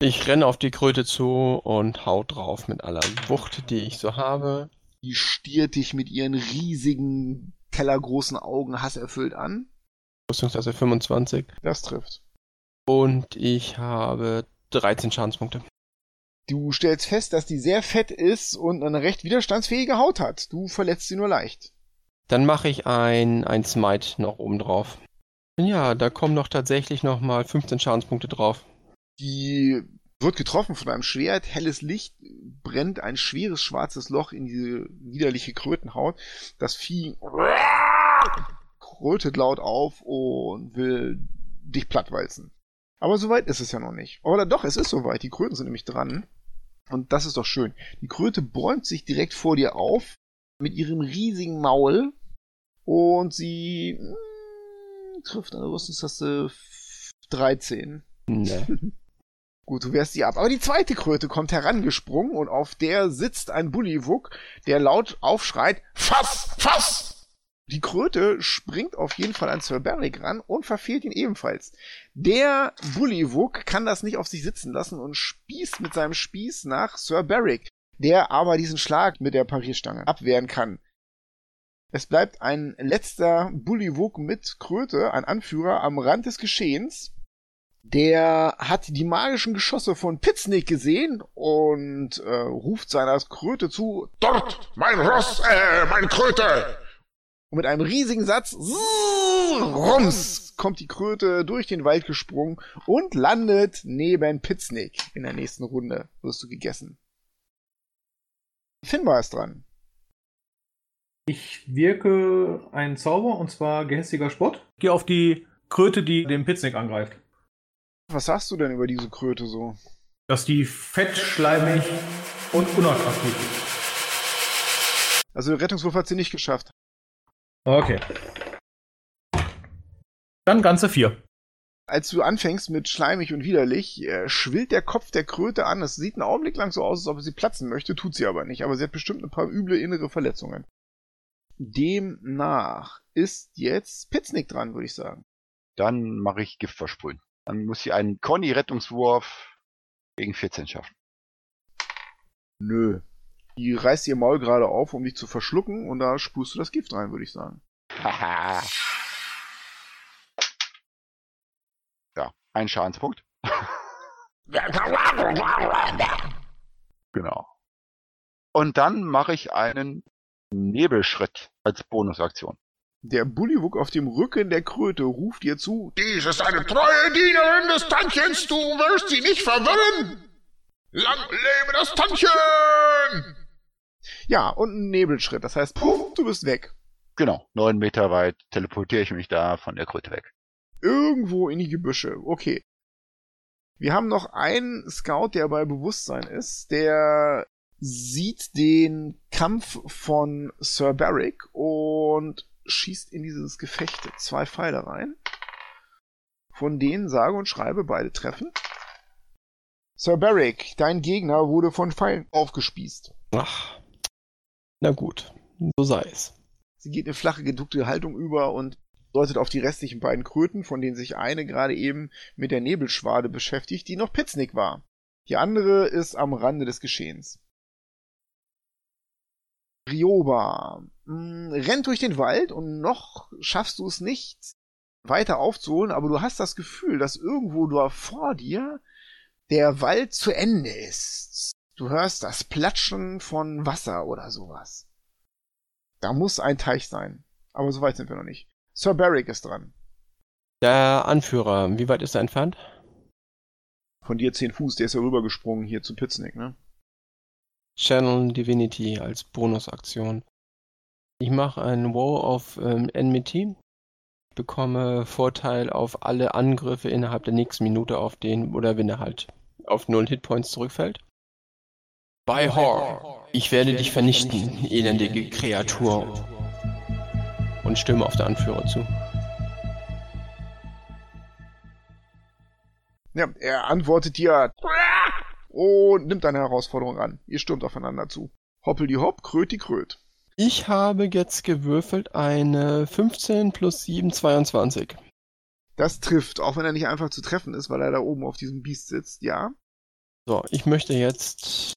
Ich renne auf die Kröte zu und hau drauf mit aller Wucht, die ich so habe. Die stiert dich mit ihren riesigen, tellergroßen Augen hasserfüllt an. Rüstungsklasse 25. Das trifft. Und ich habe 13 Schadenspunkte. Du stellst fest, dass die sehr fett ist und eine recht widerstandsfähige Haut hat. Du verletzt sie nur leicht. Dann mache ich ein, ein Smite noch oben drauf. Ja, da kommen noch tatsächlich nochmal 15 Schadenspunkte drauf. Die wird getroffen von einem Schwert, helles Licht brennt ein schweres schwarzes Loch in diese widerliche Krötenhaut. Das Vieh krötet laut auf und will dich plattwalzen. Aber soweit ist es ja noch nicht. Oder doch, es ist soweit. Die Kröten sind nämlich dran. Und das ist doch schön. Die Kröte bäumt sich direkt vor dir auf mit ihrem riesigen Maul und sie mm, trifft eine Rüstungstaste 13. Nee. Gut, du wehrst sie ab. Aber die zweite Kröte kommt herangesprungen und auf der sitzt ein Bullywug, der laut aufschreit, Fass, Fass! Die Kröte springt auf jeden Fall an Sir Barrick ran und verfehlt ihn ebenfalls. Der Bullywug kann das nicht auf sich sitzen lassen und spießt mit seinem Spieß nach Sir Barrick, der aber diesen Schlag mit der Parierstange abwehren kann. Es bleibt ein letzter Bullywug mit Kröte, ein Anführer, am Rand des Geschehens. Der hat die magischen Geschosse von Pitznick gesehen und äh, ruft seiner Kröte zu. Dort, mein Ross, äh, mein Kröte! Und mit einem riesigen Satz, rums, kommt die Kröte durch den Wald gesprungen und landet neben Pitznick. In der nächsten Runde wirst du gegessen. Finbar ist dran. Ich wirke einen Zauber und zwar gehässiger Spott. Gehe auf die Kröte, die den Pitznick angreift. Was sagst du denn über diese Kröte so? Dass die fett, schleimig und unattraktiv ist. Also der Rettungswurf hat sie nicht geschafft. Okay. Dann ganze vier. Als du anfängst mit schleimig und widerlich, äh, schwillt der Kopf der Kröte an. Es sieht einen Augenblick lang so aus, als ob sie platzen möchte, tut sie aber nicht. Aber sie hat bestimmt ein paar üble innere Verletzungen. Demnach ist jetzt Pitznick dran, würde ich sagen. Dann mache ich Gift versprühen. Dann muss sie einen Conny-Rettungswurf gegen 14 schaffen. Nö. Die reißt ihr Maul gerade auf, um dich zu verschlucken, und da spust du das Gift rein, würde ich sagen. Haha. ja, ein Schadenspunkt. genau. Und dann mache ich einen Nebelschritt als Bonusaktion. Der Bullywug auf dem Rücken der Kröte ruft ihr zu. Dies ist eine treue Dienerin des Tantchens, du wirst sie nicht verwirren! Lang lebe das Tantchen! Ja, und ein Nebelschritt. Das heißt, puff, du bist weg. Genau, neun Meter weit teleportiere ich mich da von der Kröte weg. Irgendwo in die Gebüsche. Okay. Wir haben noch einen Scout, der bei Bewusstsein ist, der sieht den Kampf von Sir Barrick und schießt in dieses Gefecht zwei Pfeile rein. Von denen sage und schreibe beide treffen. Sir Barrick, dein Gegner wurde von Pfeilen aufgespießt. Ach. Na gut, so sei es. Sie geht in flache, geduckte Haltung über und deutet auf die restlichen beiden Kröten, von denen sich eine gerade eben mit der Nebelschwade beschäftigt, die noch Pitznick war. Die andere ist am Rande des Geschehens. Rioba mh, rennt durch den Wald und noch schaffst du es nicht, weiter aufzuholen, aber du hast das Gefühl, dass irgendwo da vor dir der Wald zu Ende ist. Du hörst das Platschen von Wasser oder sowas. Da muss ein Teich sein. Aber so weit sind wir noch nicht. Sir Barrick ist dran. Der Anführer, wie weit ist er entfernt? Von dir zehn Fuß, der ist ja rübergesprungen hier zu Pitznick, ne? Channel Divinity als Bonusaktion. Ich mache einen Woe of ähm, Enmity, bekomme Vorteil auf alle Angriffe innerhalb der nächsten Minute auf den, oder wenn er halt auf null Hitpoints zurückfällt. By Hor, ich werde dich vernichten, elendige Kreatur. Und stürme auf der Anführer zu. Ja, er antwortet dir und nimmt eine Herausforderung an. Ihr stürmt aufeinander zu. Hoppel die Hopp, Kröt die Kröt. Ich habe jetzt gewürfelt eine 15 plus 7, 22. Das trifft, auch wenn er nicht einfach zu treffen ist, weil er da oben auf diesem Biest sitzt, ja. So, ich möchte jetzt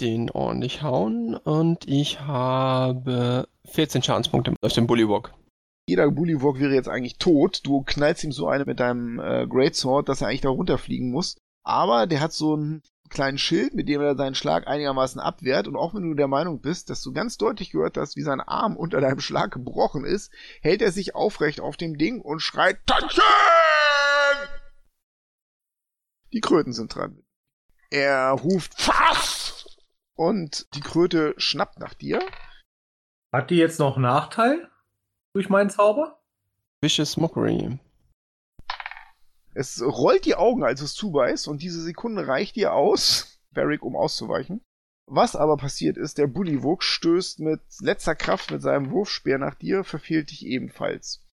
den ordentlich hauen und ich habe 14 Schadenspunkte auf dem Bullywog. Jeder Bullywog wäre jetzt eigentlich tot. Du knallst ihm so eine mit deinem äh, Greatsword, dass er eigentlich da runterfliegen muss. Aber der hat so einen kleinen Schild, mit dem er seinen Schlag einigermaßen abwehrt. Und auch wenn du der Meinung bist, dass du ganz deutlich gehört hast, wie sein Arm unter deinem Schlag gebrochen ist, hält er sich aufrecht auf dem Ding und schreit Tantchen! Die Kröten sind dran. Er ruft Fass! Und die Kröte schnappt nach dir. Hat die jetzt noch Nachteil durch meinen Zauber? Vicious Mockery. Es rollt die Augen, als es zubeißt, und diese Sekunde reicht dir aus, Barrick, um auszuweichen. Was aber passiert ist, der Bullywug stößt mit letzter Kraft mit seinem Wurfspeer nach dir, verfehlt dich ebenfalls.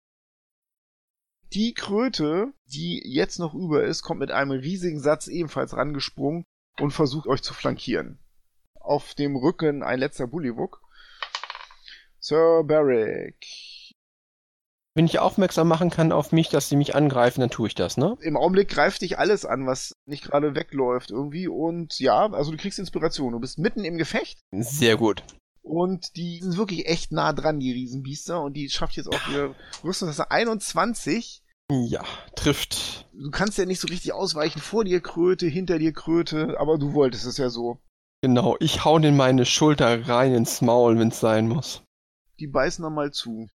Die Kröte, die jetzt noch über ist, kommt mit einem riesigen Satz ebenfalls rangesprungen und versucht euch zu flankieren. Auf dem Rücken ein letzter Bullywug. Sir Barrick. Wenn ich aufmerksam machen kann auf mich, dass sie mich angreifen, dann tue ich das, ne? Im Augenblick greift dich alles an, was nicht gerade wegläuft irgendwie. Und ja, also du kriegst Inspiration. Du bist mitten im Gefecht. Sehr gut. Und die sind wirklich echt nah dran, die Riesenbiester. Und die schafft jetzt auch ihre Rüstung. Das ist 21. Ja, trifft. Du kannst ja nicht so richtig ausweichen. Vor dir Kröte, hinter dir Kröte. Aber du wolltest es ja so. Genau, ich hau in meine Schulter rein ins Maul, wenn's sein muss. Die beißen dann mal zu.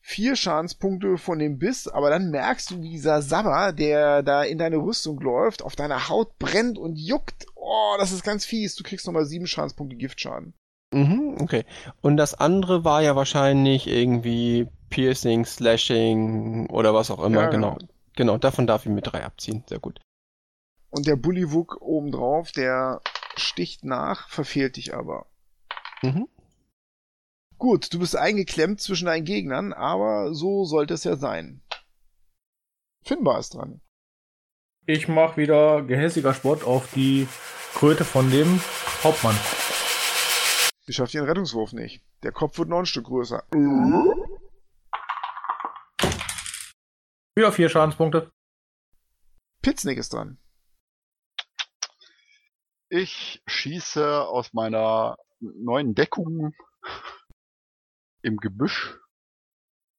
Vier Schadenspunkte von dem Biss, aber dann merkst du, wie dieser Sabber, der da in deine Rüstung läuft, auf deiner Haut brennt und juckt. Oh, das ist ganz fies. Du kriegst nochmal sieben Schadenspunkte Giftschaden. Mhm, okay. Und das andere war ja wahrscheinlich irgendwie Piercing, Slashing oder was auch immer, Ja, genau. genau. Genau, davon darf ich mit drei abziehen. Sehr gut. Und der Bullywug obendrauf, der sticht nach, verfehlt dich aber. Mhm. Gut, du bist eingeklemmt zwischen deinen Gegnern, aber so sollte es ja sein. Finbar ist dran. Ich mach wieder gehässiger Sport auf die Kröte von dem Hauptmann. Sie schafft ihren Rettungswurf nicht. Der Kopf wird noch ein Stück größer. Wieder vier Schadenspunkte. Pitznick ist dran. Ich schieße aus meiner neuen Deckung im Gebüsch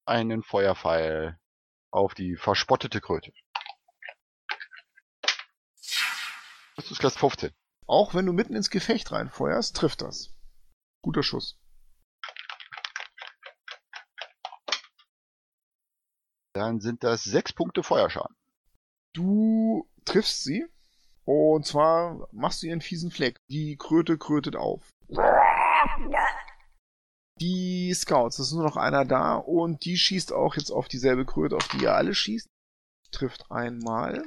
einen Feuerpfeil auf die verspottete Kröte. Das ist Klasse 15. Auch wenn du mitten ins Gefecht reinfeuerst, trifft das. Guter Schuss. Dann sind das sechs Punkte Feuerschaden. Du triffst sie. Und zwar machst du ihren fiesen Fleck. Die Kröte krötet auf. Die Scouts, es ist nur noch einer da und die schießt auch jetzt auf dieselbe Kröte, auf die ihr alle schießt. Trifft einmal.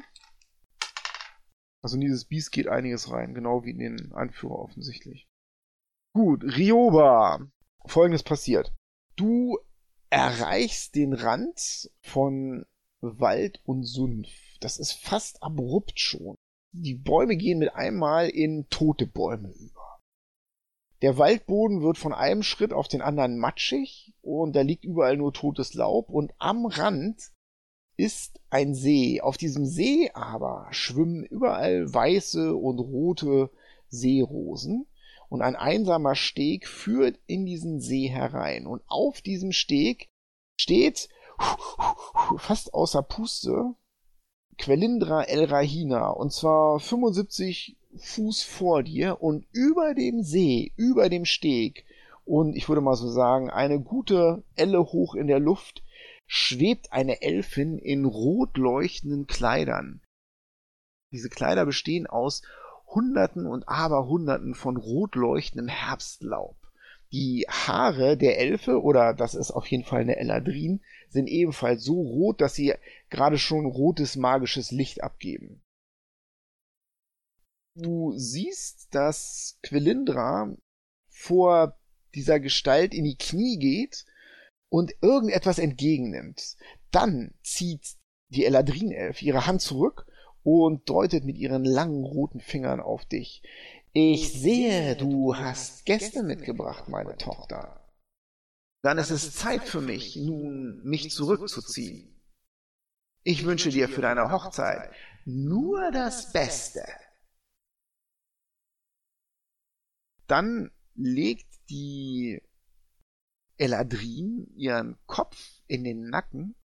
Also in dieses Biest geht einiges rein, genau wie in den Anführer offensichtlich. Gut, Rioba. Folgendes passiert. Du erreichst den Rand von Wald und Sumpf. Das ist fast abrupt schon. Die Bäume gehen mit einmal in tote Bäume über. Der Waldboden wird von einem Schritt auf den anderen matschig und da liegt überall nur totes Laub und am Rand ist ein See. Auf diesem See aber schwimmen überall weiße und rote Seerosen und ein einsamer Steg führt in diesen See herein und auf diesem Steg steht fast außer Puste Quelindra El Rahina und zwar 75 Fuß vor dir und über dem See, über dem Steg und ich würde mal so sagen, eine gute Elle hoch in der Luft schwebt eine Elfin in rot leuchtenden Kleidern. Diese Kleider bestehen aus Hunderten und Aberhunderten von rot leuchtendem Herbstlaub. Die Haare der Elfe, oder das ist auf jeden Fall eine Eladrin, sind ebenfalls so rot, dass sie gerade schon rotes magisches Licht abgeben. Du siehst, dass Quelindra vor dieser Gestalt in die Knie geht und irgendetwas entgegennimmt. Dann zieht die Eladrin-Elf ihre Hand zurück und deutet mit ihren langen roten Fingern auf dich. Ich sehe, du hast Gäste mitgebracht, meine Tochter. Dann ist es Zeit für mich, nun mich zurückzuziehen. Ich wünsche dir für deine Hochzeit nur das Beste. Dann legt die Eladrin ihren Kopf in den Nacken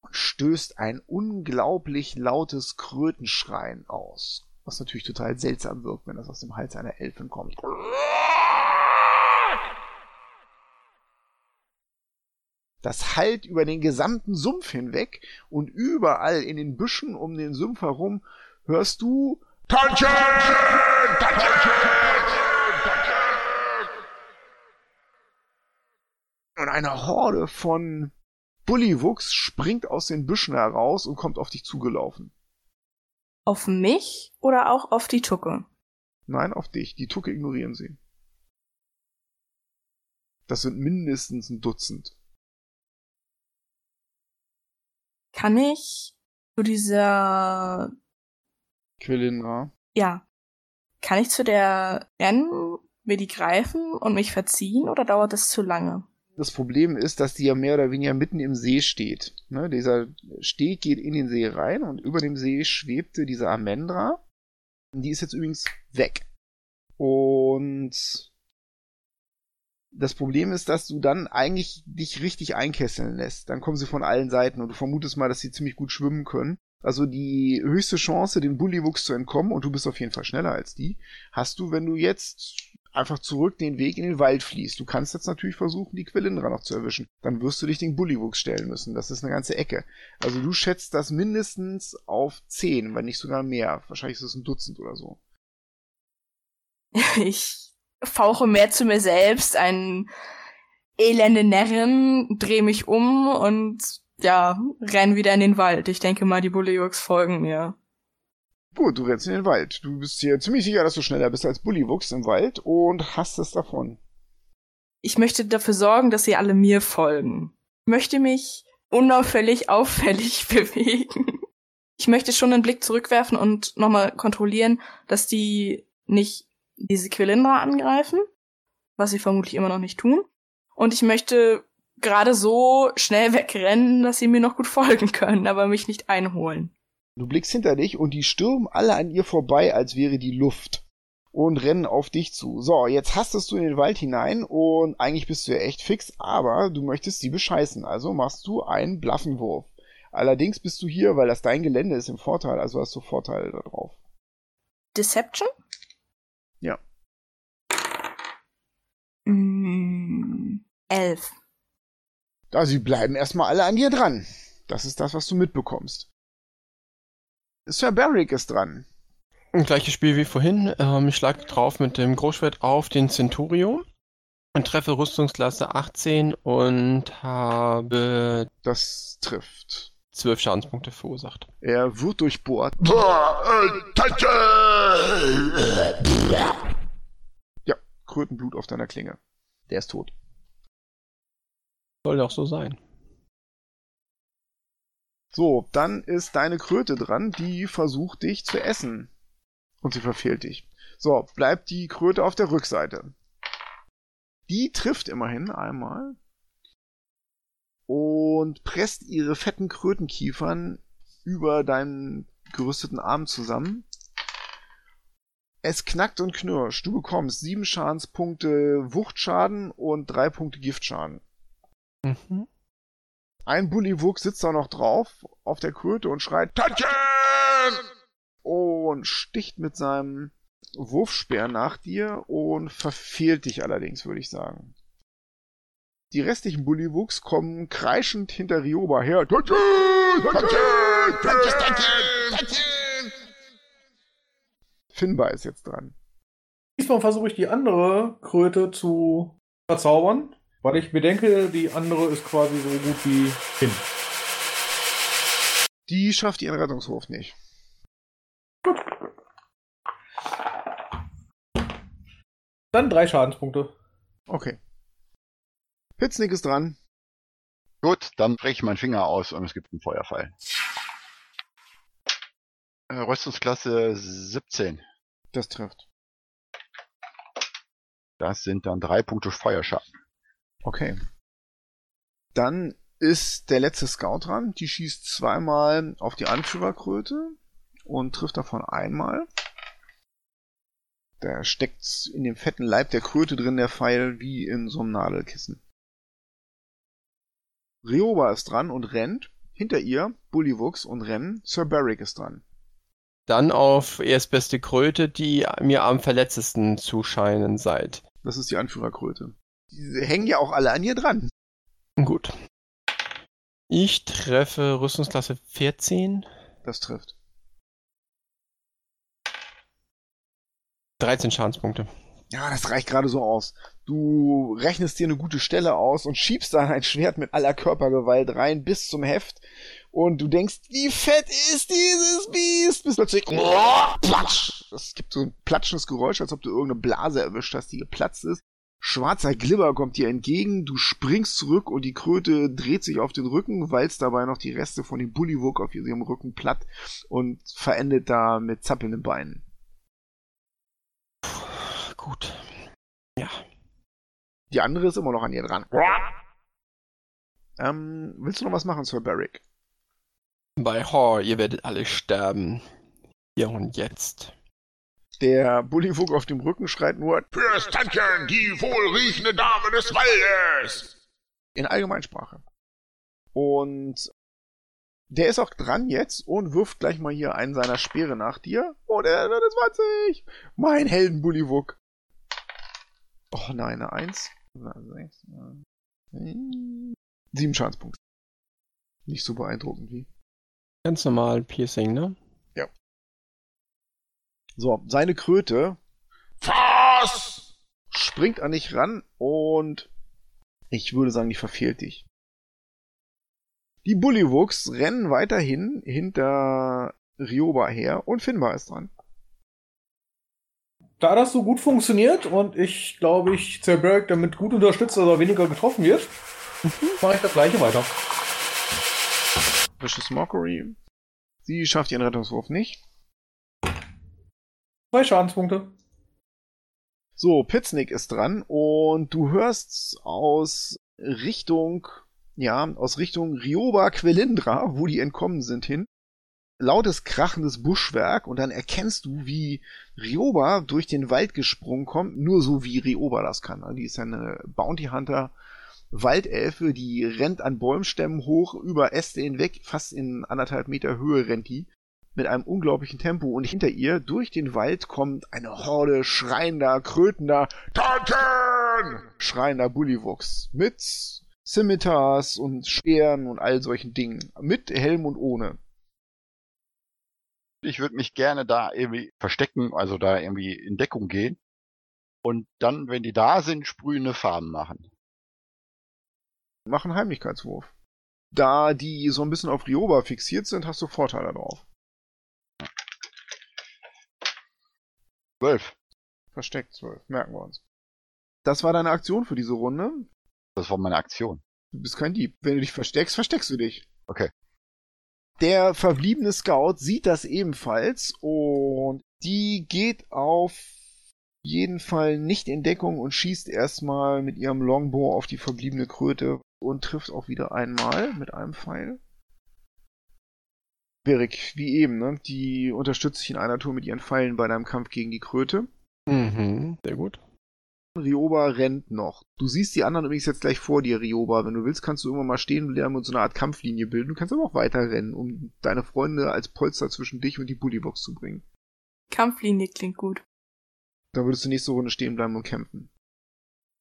und stößt ein unglaublich lautes Krötenschreien aus. Was natürlich total seltsam wirkt, wenn das aus dem Hals einer Elfin kommt. Das hallt über den gesamten Sumpf hinweg und überall in den Büschen um den Sumpf herum hörst du Tantchen! Tantchen! und eine Horde von Bullywuchs springt aus den Büschen heraus und kommt auf dich zugelaufen. Auf mich oder auch auf die Tucke? Nein, auf dich. Die Tucke ignorieren sie. Das sind mindestens ein Dutzend. Kann ich zu dieser, Quelindra. ja, kann ich zu der rennen, mir die greifen und mich verziehen oder dauert es zu lange? Das Problem ist, dass die ja mehr oder weniger mitten im See steht. Ne, dieser Steg geht in den See rein und über dem See schwebte diese Amendra. Die ist jetzt übrigens weg. Und das Problem ist, dass du dann eigentlich dich richtig einkesseln lässt. Dann kommen sie von allen Seiten und du vermutest mal, dass sie ziemlich gut schwimmen können. Also die höchste Chance, den Bullywuchs zu entkommen, und du bist auf jeden Fall schneller als die, hast du, wenn du jetzt einfach zurück den Weg in den Wald fließt. Du kannst jetzt natürlich versuchen, die Quillindra noch zu erwischen. Dann wirst du dich den Bullywuchs stellen müssen. Das ist eine ganze Ecke. Also du schätzt das mindestens auf zehn, wenn nicht sogar mehr. Wahrscheinlich ist es ein Dutzend oder so. Ich fauche mehr zu mir selbst, ein elende Närrin, drehe mich um und ja, renn wieder in den Wald. Ich denke mal, die Bullywuchs folgen mir. Gut, du rennst in den Wald. Du bist hier ziemlich sicher, dass du schneller bist als Bullywuchs im Wald und hast es davon. Ich möchte dafür sorgen, dass sie alle mir folgen. Ich möchte mich unauffällig auffällig bewegen. Ich möchte schon einen Blick zurückwerfen und nochmal kontrollieren, dass die nicht diese Quilindra angreifen, was sie vermutlich immer noch nicht tun. Und ich möchte gerade so schnell wegrennen, dass sie mir noch gut folgen können, aber mich nicht einholen. Du blickst hinter dich und die stürmen alle an ihr vorbei, als wäre die Luft. Und rennen auf dich zu. So, jetzt hastest du in den Wald hinein und eigentlich bist du ja echt fix, aber du möchtest sie bescheißen. Also machst du einen Blaffenwurf. Allerdings bist du hier, weil das dein Gelände ist, im Vorteil, also hast du Vorteile darauf. Deception? Ja. Mm, elf. Da sie bleiben erstmal alle an dir dran. Das ist das, was du mitbekommst. Sir Barrick ist dran. Gleiches Spiel wie vorhin. Ähm, ich schlage drauf mit dem Großschwert auf den Centurio und treffe Rüstungsklasse 18 und habe Das trifft. 12 Schadenspunkte verursacht. Er wird durchbohrt. Boah, äh, Tante! Ja, Krötenblut auf deiner Klinge. Der ist tot. Soll auch so sein. So, dann ist deine Kröte dran, die versucht dich zu essen. Und sie verfehlt dich. So, bleibt die Kröte auf der Rückseite. Die trifft immerhin einmal und presst ihre fetten Krötenkiefern über deinen gerüsteten Arm zusammen. Es knackt und knirscht. Du bekommst sieben Schadenspunkte Wuchtschaden und drei Punkte Giftschaden. Mhm. Ein Bullywug sitzt da noch drauf auf der Kröte und schreit Tantchen! und sticht mit seinem Wurfspeer nach dir und verfehlt dich allerdings, würde ich sagen. Die restlichen Bullywuchs kommen kreischend hinter Rioba her. Tantchen! Tantchen! Tantchen! Tantchen! Finbar ist jetzt dran. Diesmal versuche ich die andere Kröte zu verzaubern, weil ich bedenke, die andere ist quasi so gut wie hin. Die schafft ihren Rettungswurf nicht. Dann drei Schadenspunkte. Okay. Pitznick ist dran. Gut, dann breche ich meinen Finger aus und es gibt einen Feuerfall. Äh, Rüstungsklasse 17. Das trifft. Das sind dann drei Punkte Feuerschaden. Okay. Dann ist der letzte Scout dran. Die schießt zweimal auf die Anführerkröte und trifft davon einmal. Da steckt in dem fetten Leib der Kröte drin der Pfeil wie in so einem Nadelkissen. Rioba ist dran und rennt. Hinter ihr Bullywuchs und rennen. Sir Barrick ist dran. Dann auf erstbeste Kröte, die mir am verletztesten zu scheinen seid. Das ist die Anführerkröte. Die hängen ja auch alle an ihr dran. Gut. Ich treffe Rüstungsklasse 14. Das trifft. 13 Schadenspunkte. Ja, das reicht gerade so aus. Du rechnest dir eine gute Stelle aus und schiebst dann ein Schwert mit aller Körpergewalt rein bis zum Heft. Und du denkst, wie fett ist dieses Biest? Bis plötzlich, oh, platsch! Es gibt so ein platschendes Geräusch, als ob du irgendeine Blase erwischt hast, die geplatzt ist. Schwarzer Glibber kommt dir entgegen, du springst zurück und die Kröte dreht sich auf den Rücken, walzt dabei noch die Reste von dem Bullywug auf ihrem Rücken platt und verendet da mit zappelnden Beinen. Gut. Ja. Die andere ist immer noch an ihr dran. Ähm, willst du noch was machen, Sir Barrick? Bei Hor, ihr werdet alle sterben. Hier und jetzt. Der Bullywug auf dem Rücken schreit nur Fürs Tantchen, die wohlriechende Dame des Waldes. in Allgemeinsprache. Und der ist auch dran jetzt und wirft gleich mal hier einen seiner Speere nach dir. Oh, der, der ist 20! Mein Helden-Bullywug. Oh nein, eine 1. Sechs, neun, Sieben Schadenspunkte. Nicht so beeindruckend wie. Ganz normal Piercing, ne? So, seine Kröte Was? springt an dich ran und ich würde sagen, die verfehlt dich. Die Bullywuchs rennen weiterhin hinter Ryoba her und Finbar ist dran. Da das so gut funktioniert und ich glaube, ich Zerberg damit gut unterstützt, dass er weniger getroffen wird, mache ich das gleiche weiter. Vicious Mockery. Sie schafft ihren Rettungswurf nicht. Zwei Schadenspunkte. So, Pitznick ist dran und du hörst aus Richtung, ja, aus Richtung Rioba Quelindra, wo die entkommen sind, hin, lautes krachendes Buschwerk und dann erkennst du, wie Rioba durch den Wald gesprungen kommt, nur so wie Rioba das kann. Also Die ist eine Bounty Hunter Waldelfe, die rennt an Bäumstämmen hoch, über Äste hinweg, fast in anderthalb Meter Höhe rennt die mit einem unglaublichen Tempo und hinter ihr durch den Wald kommt eine Horde schreiender, krötender, Tantchen! schreiender Bullywuchs mit Scimitars und Speeren und all solchen Dingen, mit Helm und ohne. Ich würde mich gerne da irgendwie verstecken, also da irgendwie in Deckung gehen. Und dann, wenn die da sind, sprühende Farben machen. Mach einen Heimlichkeitswurf. Da die so ein bisschen auf Rioba fixiert sind, hast du Vorteile drauf. Zwölf. Versteckt 12, merken wir uns. Das war deine Aktion für diese Runde. Das war meine Aktion. Du bist kein Dieb. Wenn du dich versteckst, versteckst du dich. Okay. Der verbliebene Scout sieht das ebenfalls und die geht auf jeden Fall nicht in Deckung und schießt erstmal mit ihrem Longbow auf die verbliebene Kröte und trifft auch wieder einmal mit einem Pfeil. Berik, wie eben, ne? Die unterstützt sich in einer Tour mit ihren Pfeilen bei deinem Kampf gegen die Kröte. Mhm, sehr gut. Rioba rennt noch. Du siehst die anderen übrigens jetzt gleich vor dir, Rioba. Wenn du willst, kannst du irgendwann mal stehen und lernen und so eine Art Kampflinie bilden. Du kannst aber auch weiter rennen, um deine Freunde als Polster zwischen dich und die Bullybox zu bringen. Kampflinie klingt gut. Da würdest du nächste Runde stehen bleiben und kämpfen.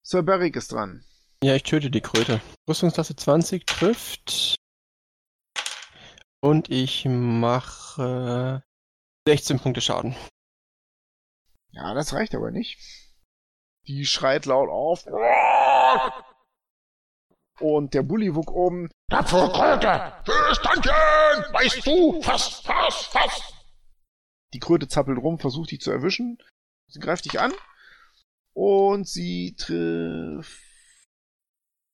Sir Barrick ist dran. Ja, ich töte die Kröte. Rüstungsklasse 20 trifft. Und ich mache 16 Punkte Schaden. Ja, das reicht aber nicht. Die schreit laut auf. Und der Bullywug oben. Tapfere Kröte! Fürs Tantchen! Weißt du? Fass, fass, fass! Die Kröte zappelt rum, versucht dich zu erwischen. Sie greift dich an. Und sie trifft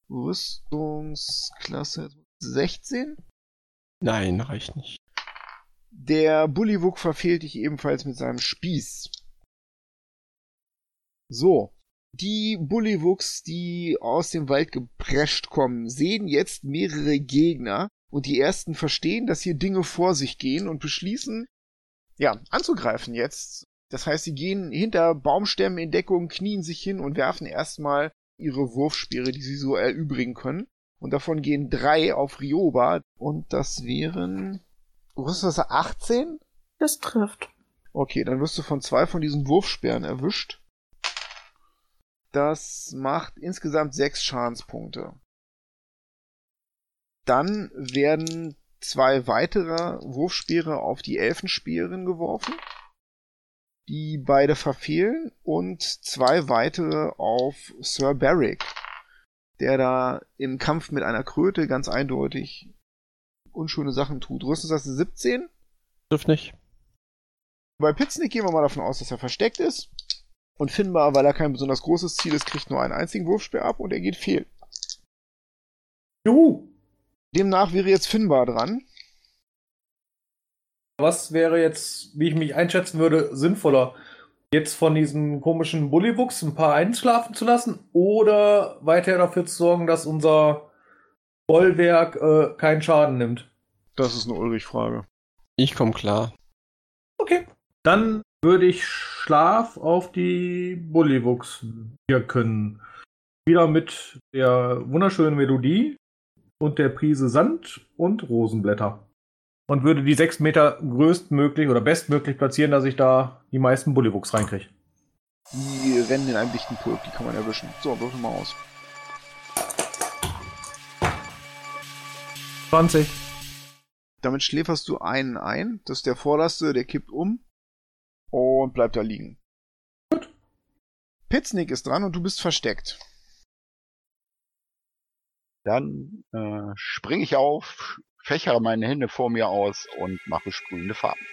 Rüstungsklasse 16. Nein, reicht nicht. Der Bullywug verfehlt dich ebenfalls mit seinem Spieß. So. Die Bullywuchs, die aus dem Wald geprescht kommen, sehen jetzt mehrere Gegner und die ersten verstehen, dass hier Dinge vor sich gehen und beschließen, ja, anzugreifen jetzt. Das heißt, sie gehen hinter Baumstämmen in Deckung, knien sich hin und werfen erstmal ihre Wurfspeere, die sie so erübrigen können. Und davon gehen drei auf Rioba und das wären, das, 18? Das trifft. Okay, dann wirst du von zwei von diesen Wurfsperren erwischt. Das macht insgesamt sechs Schadenspunkte. Dann werden zwei weitere Wurfspeere auf die Elfenspeerin geworfen, die beide verfehlen, und zwei weitere auf Sir Barrick, der da im Kampf mit einer Kröte ganz eindeutig unschöne Sachen tut. Rüstungsklasse 17. Trifft nicht. Bei Pitznick gehen wir mal davon aus, dass er versteckt ist. Und Finbar, weil er kein besonders großes Ziel ist, kriegt nur einen einzigen Wurfspeer ab und er geht fehl. Juhu! Demnach wäre jetzt Finbar dran. Was wäre jetzt, wie ich mich einschätzen würde, sinnvoller? Jetzt von diesen komischen Bullywuchs ein paar einschlafen zu lassen oder weiter dafür zu sorgen, dass unser Bollwerk äh, keinen Schaden nimmt? Das ist eine Ulrich-Frage. Ich komme klar. Okay. Dann würde ich Schlaf auf die Bullywuchs wirken. Wieder mit der wunderschönen Melodie und der Prise Sand und Rosenblätter. Und würde die sechs Meter größtmöglich oder bestmöglich platzieren, dass ich da die meisten Bullywuchs reinkriege. Die rennen in einem dichten Pulk, die kann man erwischen. So, würfel mal aus. 20. Damit schläferst du einen ein. Das ist der vorderste, der kippt um und bleibt da liegen. Gut. Pitznick ist dran und du bist versteckt. Dann äh, springe ich auf, fächere meine Hände vor mir aus und mache sprühende Farben.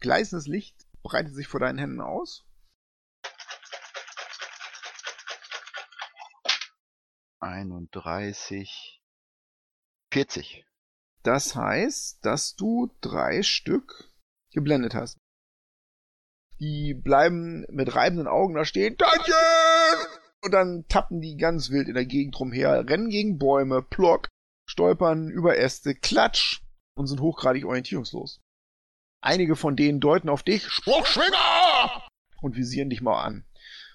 Gleißendes Licht breitet sich vor deinen Händen aus. Einunddreißig, vierzig. Das heißt, dass du drei Stück geblendet hast. Die bleiben mit reibenden Augen da stehen. Tantchen! Und dann tappen die ganz wild in der Gegend rumher, rennen gegen Bäume, plock, stolpern über Äste, klatsch und sind hochgradig orientierungslos. Einige von denen deuten auf dich Spruchschwinger! und visieren dich mal an.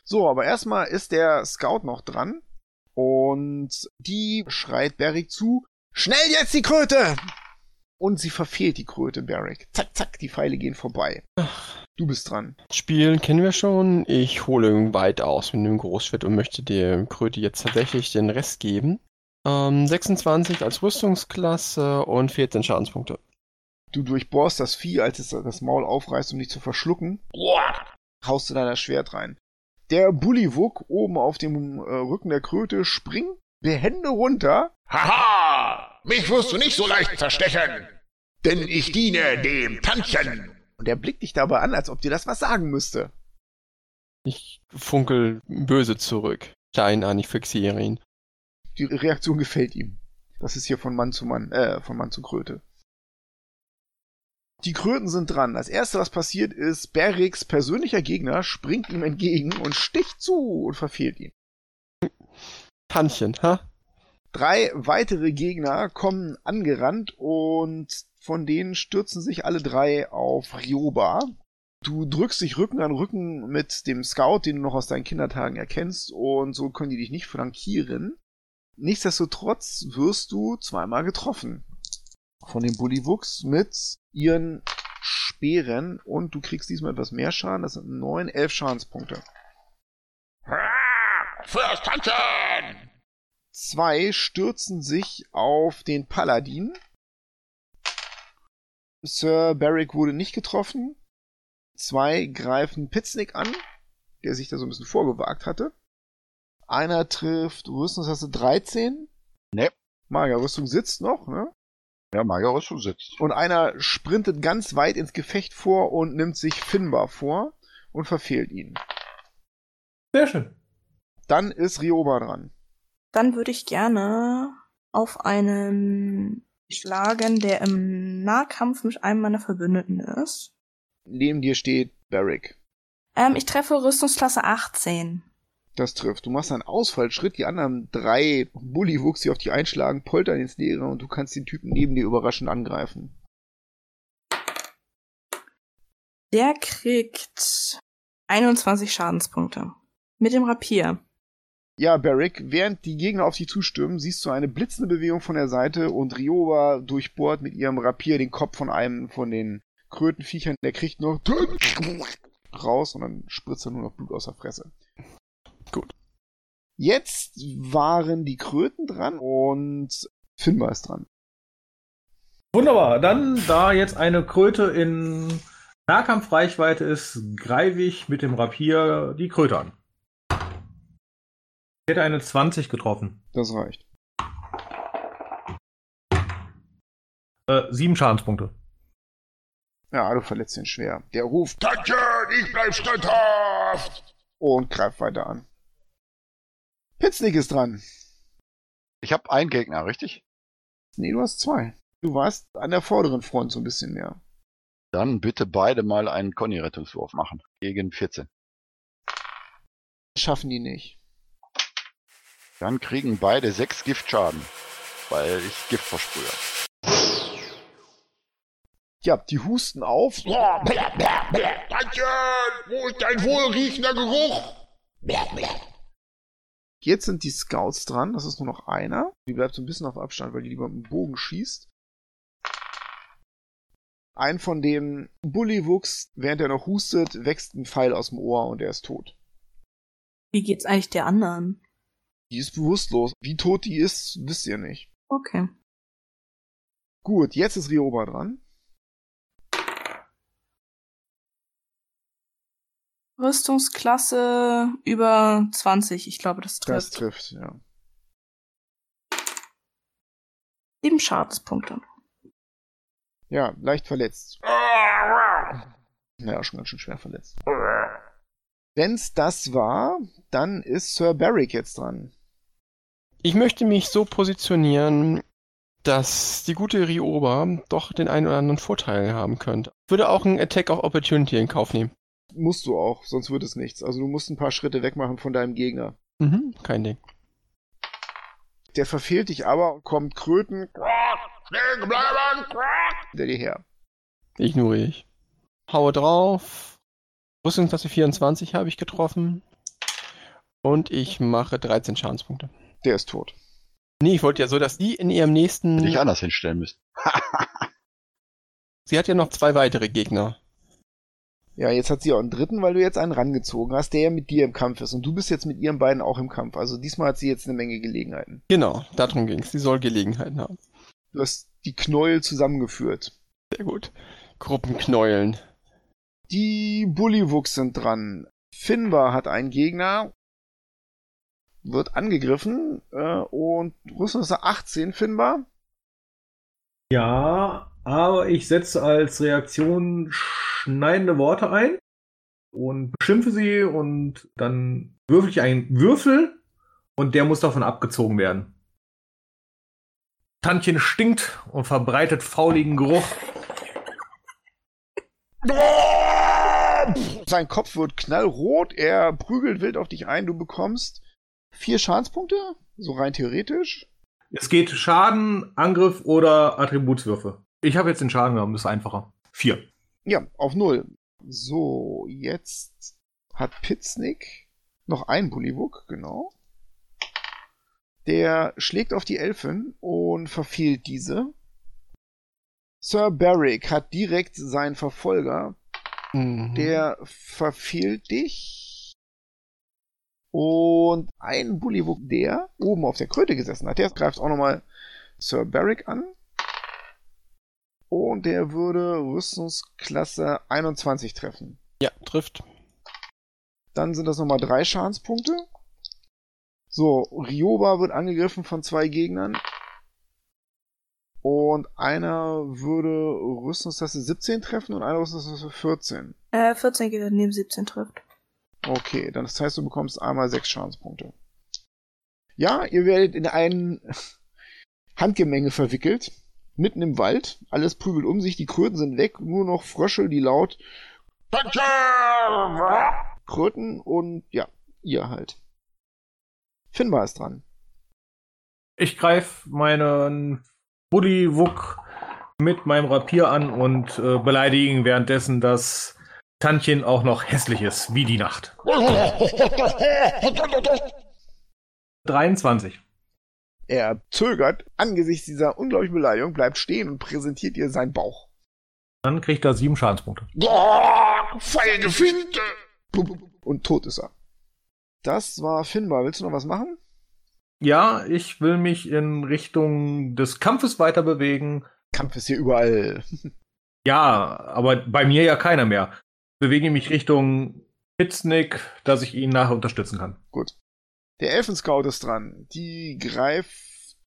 So, aber erstmal ist der Scout noch dran und die schreit Barrick zu, schnell jetzt die Kröte! Und sie verfehlt die Kröte, Barrick. Zack, zack, die Pfeile gehen vorbei. Du bist dran. Spielen kennen wir schon. Ich hole weit aus mit dem Großschwert und möchte der Kröte jetzt tatsächlich den Rest geben. Ähm, 26 als Rüstungsklasse und 14 Schadenspunkte. Du durchbohrst das Vieh, als es das Maul aufreißt, um dich zu verschlucken, haust du da das Schwert rein. Der Bullywug oben auf dem äh, Rücken der Kröte springt behende runter Haha! Mich wirst du nicht so leicht zerstechen! Denn ich diene dem Tantchen! und er blickt dich dabei an, als ob dir das was sagen müsste. Ich funkel böse zurück. Klein an, ich fixiere ihn. Die Reaktion gefällt ihm. Das ist hier von Mann zu Mann, äh, von Mann zu Kröte. Die Kröten sind dran. Das erste, was passiert, ist, Berriks persönlicher Gegner springt ihm entgegen und sticht zu und verfehlt ihn. Tantchen, ha? Drei weitere Gegner kommen angerannt und von denen stürzen sich alle drei auf Ryoba. Du drückst dich Rücken an Rücken mit dem Scout, den du noch aus deinen Kindertagen erkennst, und so können die dich nicht flankieren. Nichtsdestotrotz wirst du zweimal getroffen. Von dem Bullywuchs mit ihren Speeren und du kriegst diesmal etwas mehr Schaden. Das sind neun, elf Schadenspunkte. Fürs Tantchen! Zwei stürzen sich auf den Paladin. Sir Barrick wurde nicht getroffen. Zwei greifen Pitznick an, der sich da so ein bisschen vorgewagt hatte. Einer trifft Rüstungsklasse 13. Ne. Magerrüstung sitzt noch, ne? Ja, Magerrüstung sitzt. Und einer sprintet ganz weit ins Gefecht vor und nimmt sich Finbar vor und verfehlt ihn. Sehr schön. Dann ist Rioba dran. Dann würde ich gerne auf einen schlagen, der im Nahkampf mit einem meiner Verbündeten ist. Neben dir steht Barrick. Ähm, ich treffe Rüstungsklasse 18. Das trifft. Du machst einen Ausfallschritt, die anderen drei Bullywuchs, die auf dich einschlagen, poltern ins Leere und du kannst den Typen neben dir überraschend angreifen. Der kriegt 21 Schadenspunkte. Mit dem Rapier. Ja, Barrick, während die Gegner auf dich zustürmen, siehst du eine blitzende Bewegung von der Seite und Rioba durchbohrt mit ihrem Rapier den Kopf von einem von den Krötenviechern. Der kriegt noch raus und dann spritzt er nur noch Blut aus der Fresse. Gut. Jetzt waren die Kröten dran und Finbar ist dran. Wunderbar. Dann, da jetzt eine Kröte in Nahkampfreichweite ist, greife ich mit dem Rapier die Kröte an. Ich hätte eine 20 getroffen. Das reicht. Äh, sieben Schadenspunkte. Ja, du verletzt ihn schwer. Der ruft Tantchen, ich bleib standhaft! und greift weiter an. Pitznick ist dran. Ich habe einen Gegner, richtig? Nee, du hast zwei. Du warst an der vorderen Front so ein bisschen mehr. Dann bitte beide mal einen Conny-Rettungswurf machen. Gegen 14. Schaffen die nicht. Dann kriegen beide sechs Giftschaden, weil ich Gift versprühe. Ja, die husten auf. Tantchen, wo ist dein wohlriechender Geruch? Jetzt sind die Scouts dran. Das ist nur noch einer. Die bleibt so ein bisschen auf Abstand, weil die lieber mit dem Bogen schießt. Ein von den Bullywuchs, während er noch hustet, wächst ein Pfeil aus dem Ohr und er ist tot. Wie geht's eigentlich der anderen? Die ist bewusstlos. Wie tot die ist, wisst ihr nicht. Okay. Gut, jetzt ist Rioba dran. Rüstungsklasse über 20. Ich glaube, das Das trifft. trifft, ja. Sieben Schadenspunkte. Ja, leicht verletzt. Ah, Ja, schon ganz schön schwer verletzt. Wenn's das war, dann ist Sir Barrick jetzt dran. Ich möchte mich so positionieren, dass die gute Rioba doch den einen oder anderen Vorteil haben könnte. Würde auch einen Attack of Opportunity in Kauf nehmen. Musst du auch, sonst wird es nichts. Also du musst ein paar Schritte wegmachen von deinem Gegner. Mhm, kein Ding. Der verfehlt dich aber und kommt Kröten hinter dir her. Ignoriere ich. Haue drauf. Rüstungsklasse 24 habe ich getroffen. Und ich mache 13 Schadenspunkte. Der ist tot. Nee, ich wollte ja so, dass die in ihrem nächsten. Hätte ich anders hinstellen müssen. Sie hat ja noch zwei weitere Gegner. Ja, jetzt hat sie auch einen dritten, weil du jetzt einen rangezogen hast, der ja mit dir im Kampf ist. Und du bist jetzt mit ihren beiden auch im Kampf. Also diesmal hat sie jetzt eine Menge Gelegenheiten. Genau, darum ging's. Sie soll Gelegenheiten haben. Du hast die Knäuel zusammengeführt. Sehr gut. Gruppenknäueln. Die Bullywuchs sind dran. Finbar hat einen Gegner, wird angegriffen äh, und Rüstungsklasse 18, Finbar. Ja, aber ich setze als Reaktion schneidende Worte ein und beschimpfe sie und dann würfel ich einen Würfel und der muss davon abgezogen werden. Tantchen stinkt und verbreitet fauligen Geruch. Sein Kopf wird knallrot, er prügelt wild auf dich ein, du bekommst vier Schadenspunkte, so rein theoretisch. Es geht Schaden, Angriff oder Attributswürfe. Ich habe jetzt den Schaden genommen, das ist einfacher. Vier. Ja, auf null. So, jetzt hat Pitznick noch einen Bullywug, genau. Der schlägt auf die Elfin und verfehlt diese. Sir Barrick hat direkt seinen Verfolger, Mhm. der verfehlt dich. Und ein Bullywug, der oben auf der Kröte gesessen hat, der greift auch nochmal Sir Barrick an. Und der würde Rüstungsklasse 21 treffen. Ja, trifft. Dann sind das nochmal drei Schadenspunkte. So, Ryoba wird angegriffen von zwei Gegnern. Und einer würde Rüstungsklasse 17 treffen und einer Rüstungsklasse 14. Äh, 14 geht neben 17 trifft. Okay, dann das heißt, du bekommst einmal sechs Schadenspunkte. Ja, ihr werdet in ein Handgemenge verwickelt. Mitten im Wald. Alles prügelt um sich, die Kröten sind weg. Nur noch Frösche, die laut kröten und ja, ihr halt. Finbar ist dran. Ich greife meinen Bullywug mit meinem Rapier an und äh, beleidige ihn währenddessen, dass Tantchen auch noch hässlich ist, wie die Nacht. 23. Er zögert angesichts dieser unglaublichen Beleidigung, bleibt stehen und präsentiert ihr seinen Bauch. Dann kriegt er sieben Schadenspunkte. Ah, Feige Finte! Und tot ist er. Das war Finbar. Willst du noch was machen? Ja, ich will mich in Richtung des Kampfes weiter bewegen. Kampf ist hier überall. Ja, aber bei mir ja keiner mehr. Bewege mich Richtung Pitznick, dass ich ihn nachher unterstützen kann. Gut. Der Elfenscout ist dran. Die greift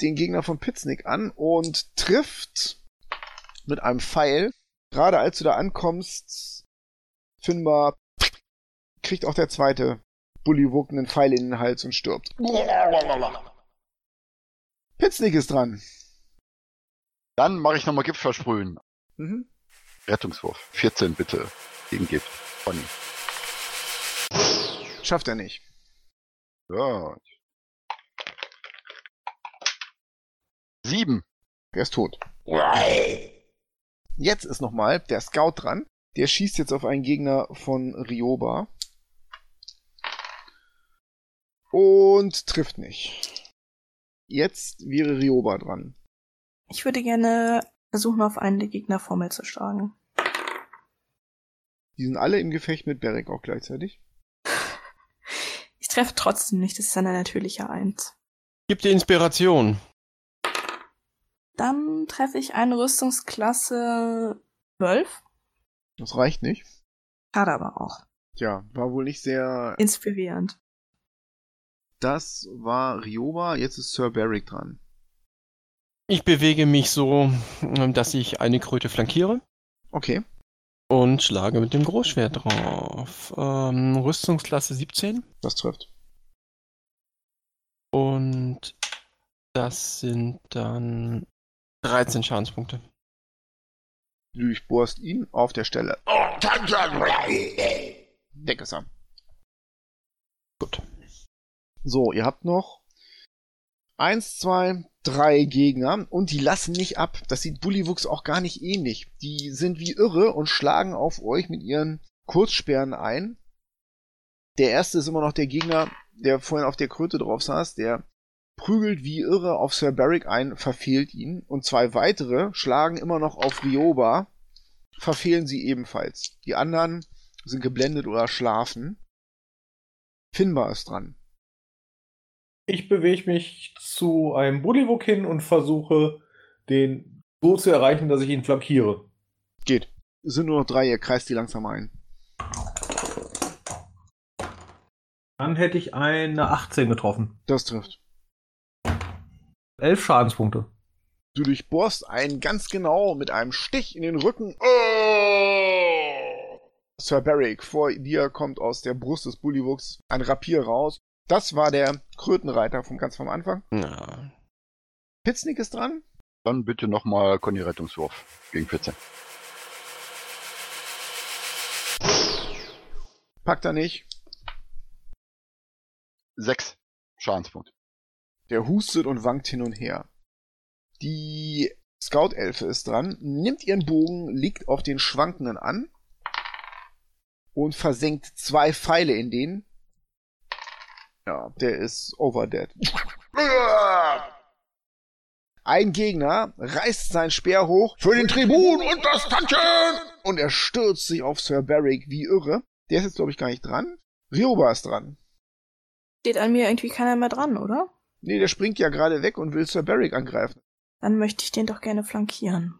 den Gegner von Pitznick an und trifft mit einem Pfeil. Gerade als du da ankommst, Finbar kriegt auch der zweite Bullywug einen Pfeil in den Hals und stirbt. Pitznick ist dran. Dann mache ich nochmal Gift versprühen. Mhm. Rettungswurf. 14 bitte. Gegen Gift. Conny. Schafft er nicht. Ja. Sieben. Der ist tot. Jetzt ist nochmal der Scout dran. Der schießt jetzt auf einen Gegner von Ryoba. Und trifft nicht. Jetzt wäre Ryoba dran. Ich würde gerne versuchen, auf einen der Gegner Formel zu schlagen. Die sind alle im Gefecht mit Beric auch gleichzeitig. Ich treffe trotzdem nicht, das ist eine natürliche Eins. Gib dir Inspiration. Dann treffe ich eine Rüstungsklasse 12. Das reicht nicht. Schade aber auch. Tja, war wohl nicht sehr. Inspirierend. Das war Ryoba, jetzt ist Sir Beric dran. Ich bewege mich so, ähm, dass ich eine Kröte flankiere Okay. und schlage mit dem Großschwert drauf. Ähm, Rüstungsklasse 17 Das trifft. und das sind dann 13 Schadenspunkte. Du durchbohrst ihn auf der Stelle. Oh! Deck es an. Gut. So, ihr habt noch eins, zwei, drei Gegner und die lassen nicht ab. Das sieht Bullywuchs auch gar nicht ähnlich. Die sind wie irre und schlagen auf euch mit ihren Kurzsperren ein. Der erste ist immer noch der Gegner, der vorhin auf der Kröte drauf saß, der prügelt wie irre auf Sir Beric ein, verfehlt ihn. Und zwei weitere schlagen immer noch auf Ryoba, verfehlen sie ebenfalls. Die anderen sind geblendet oder schlafen. Finbar ist dran. Ich bewege mich zu einem Bullywug hin und versuche, den so zu erreichen, dass ich ihn flankiere. Geht. Es sind nur noch drei, ihr kreist die langsam ein. Dann hätte ich eine 18 getroffen. Das trifft. Elf Schadenspunkte. Du durchbohrst einen ganz genau mit einem Stich in den Rücken. Oh! Sir Beric, vor dir kommt aus der Brust des Bullywuchs ein Rapier raus. Das war der Krötenreiter vom ganz vom Anfang. Ja. Pitznick ist dran. Dann bitte nochmal Conny Rettungswurf. Gegen 14. Packt er nicht. Sechs Schadenspunkte. Der hustet und wankt hin und her. Die Scout-Elfe ist dran, nimmt ihren Bogen, liegt auf den Schwankenden an und versenkt zwei Pfeile in den. Ja, der ist overdead. Ein Gegner reißt sein Speer hoch Für den Tribun und das Tantchen! und er stürzt sich auf Sir Beric wie irre. Der ist jetzt, glaube ich, gar nicht dran. Ryoba ist dran. Steht an mir irgendwie keiner mehr dran, oder? Nee, der springt ja gerade weg und will Sir Beric angreifen. Dann möchte ich den doch gerne flankieren.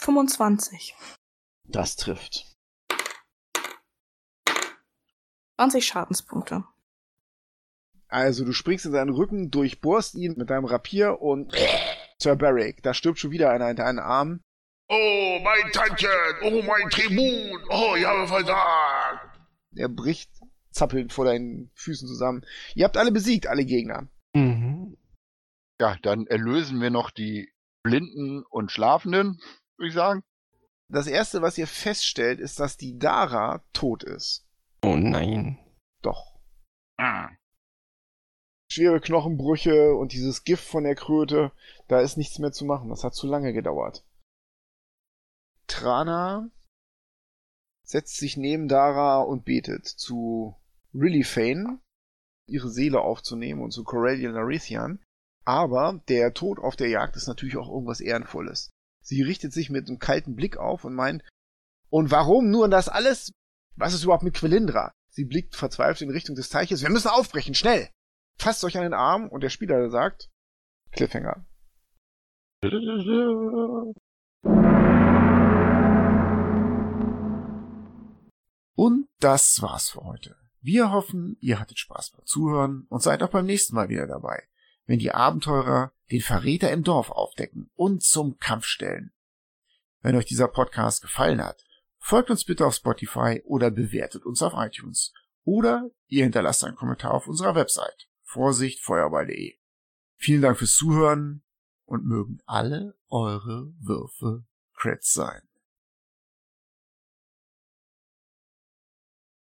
25. Das trifft. 20 Schadenspunkte. Also, du springst in seinen Rücken, durchbohrst ihn mit deinem Rapier und Sir Beric, da stirbt schon wieder einer in deinen Armen. Oh, mein Tantchen! Oh, mein Tribun! Oh, ich habe versagt! Er bricht zappelnd vor deinen Füßen zusammen. Ihr habt alle besiegt, alle Gegner. Mhm. Ja, dann erlösen wir noch die Blinden und Schlafenden, würde ich sagen. Das erste, was ihr feststellt, ist, dass die Dara tot ist. Oh nein. Doch. Ah. Schwere Knochenbrüche und dieses Gift von der Kröte, da ist nichts mehr zu machen. Das hat zu lange gedauert. Trana setzt sich neben Dara und betet zu Rillyfane, ihre Seele aufzunehmen und zu Corellian Larithian. Aber der Tod auf der Jagd ist natürlich auch irgendwas Ehrenvolles. Sie richtet sich mit einem kalten Blick auf und meint, und warum nur das alles? Was ist überhaupt mit Quelindra? Sie blickt verzweifelt in Richtung des Teiches. Wir müssen aufbrechen, schnell! Fasst euch an den Arm und der Spieler sagt, Cliffhanger. Und das war's für heute. Wir hoffen, ihr hattet Spaß beim Zuhören und seid auch beim nächsten Mal wieder dabei, wenn die Abenteurer den Verräter im Dorf aufdecken und zum Kampf stellen. Wenn euch dieser Podcast gefallen hat, folgt uns bitte auf Spotify oder bewertet uns auf iTunes. Oder ihr hinterlasst einen Kommentar auf unserer Website vorsichtfeuerball.de. Vielen Dank fürs Zuhören und mögen alle eure Würfe Crits sein.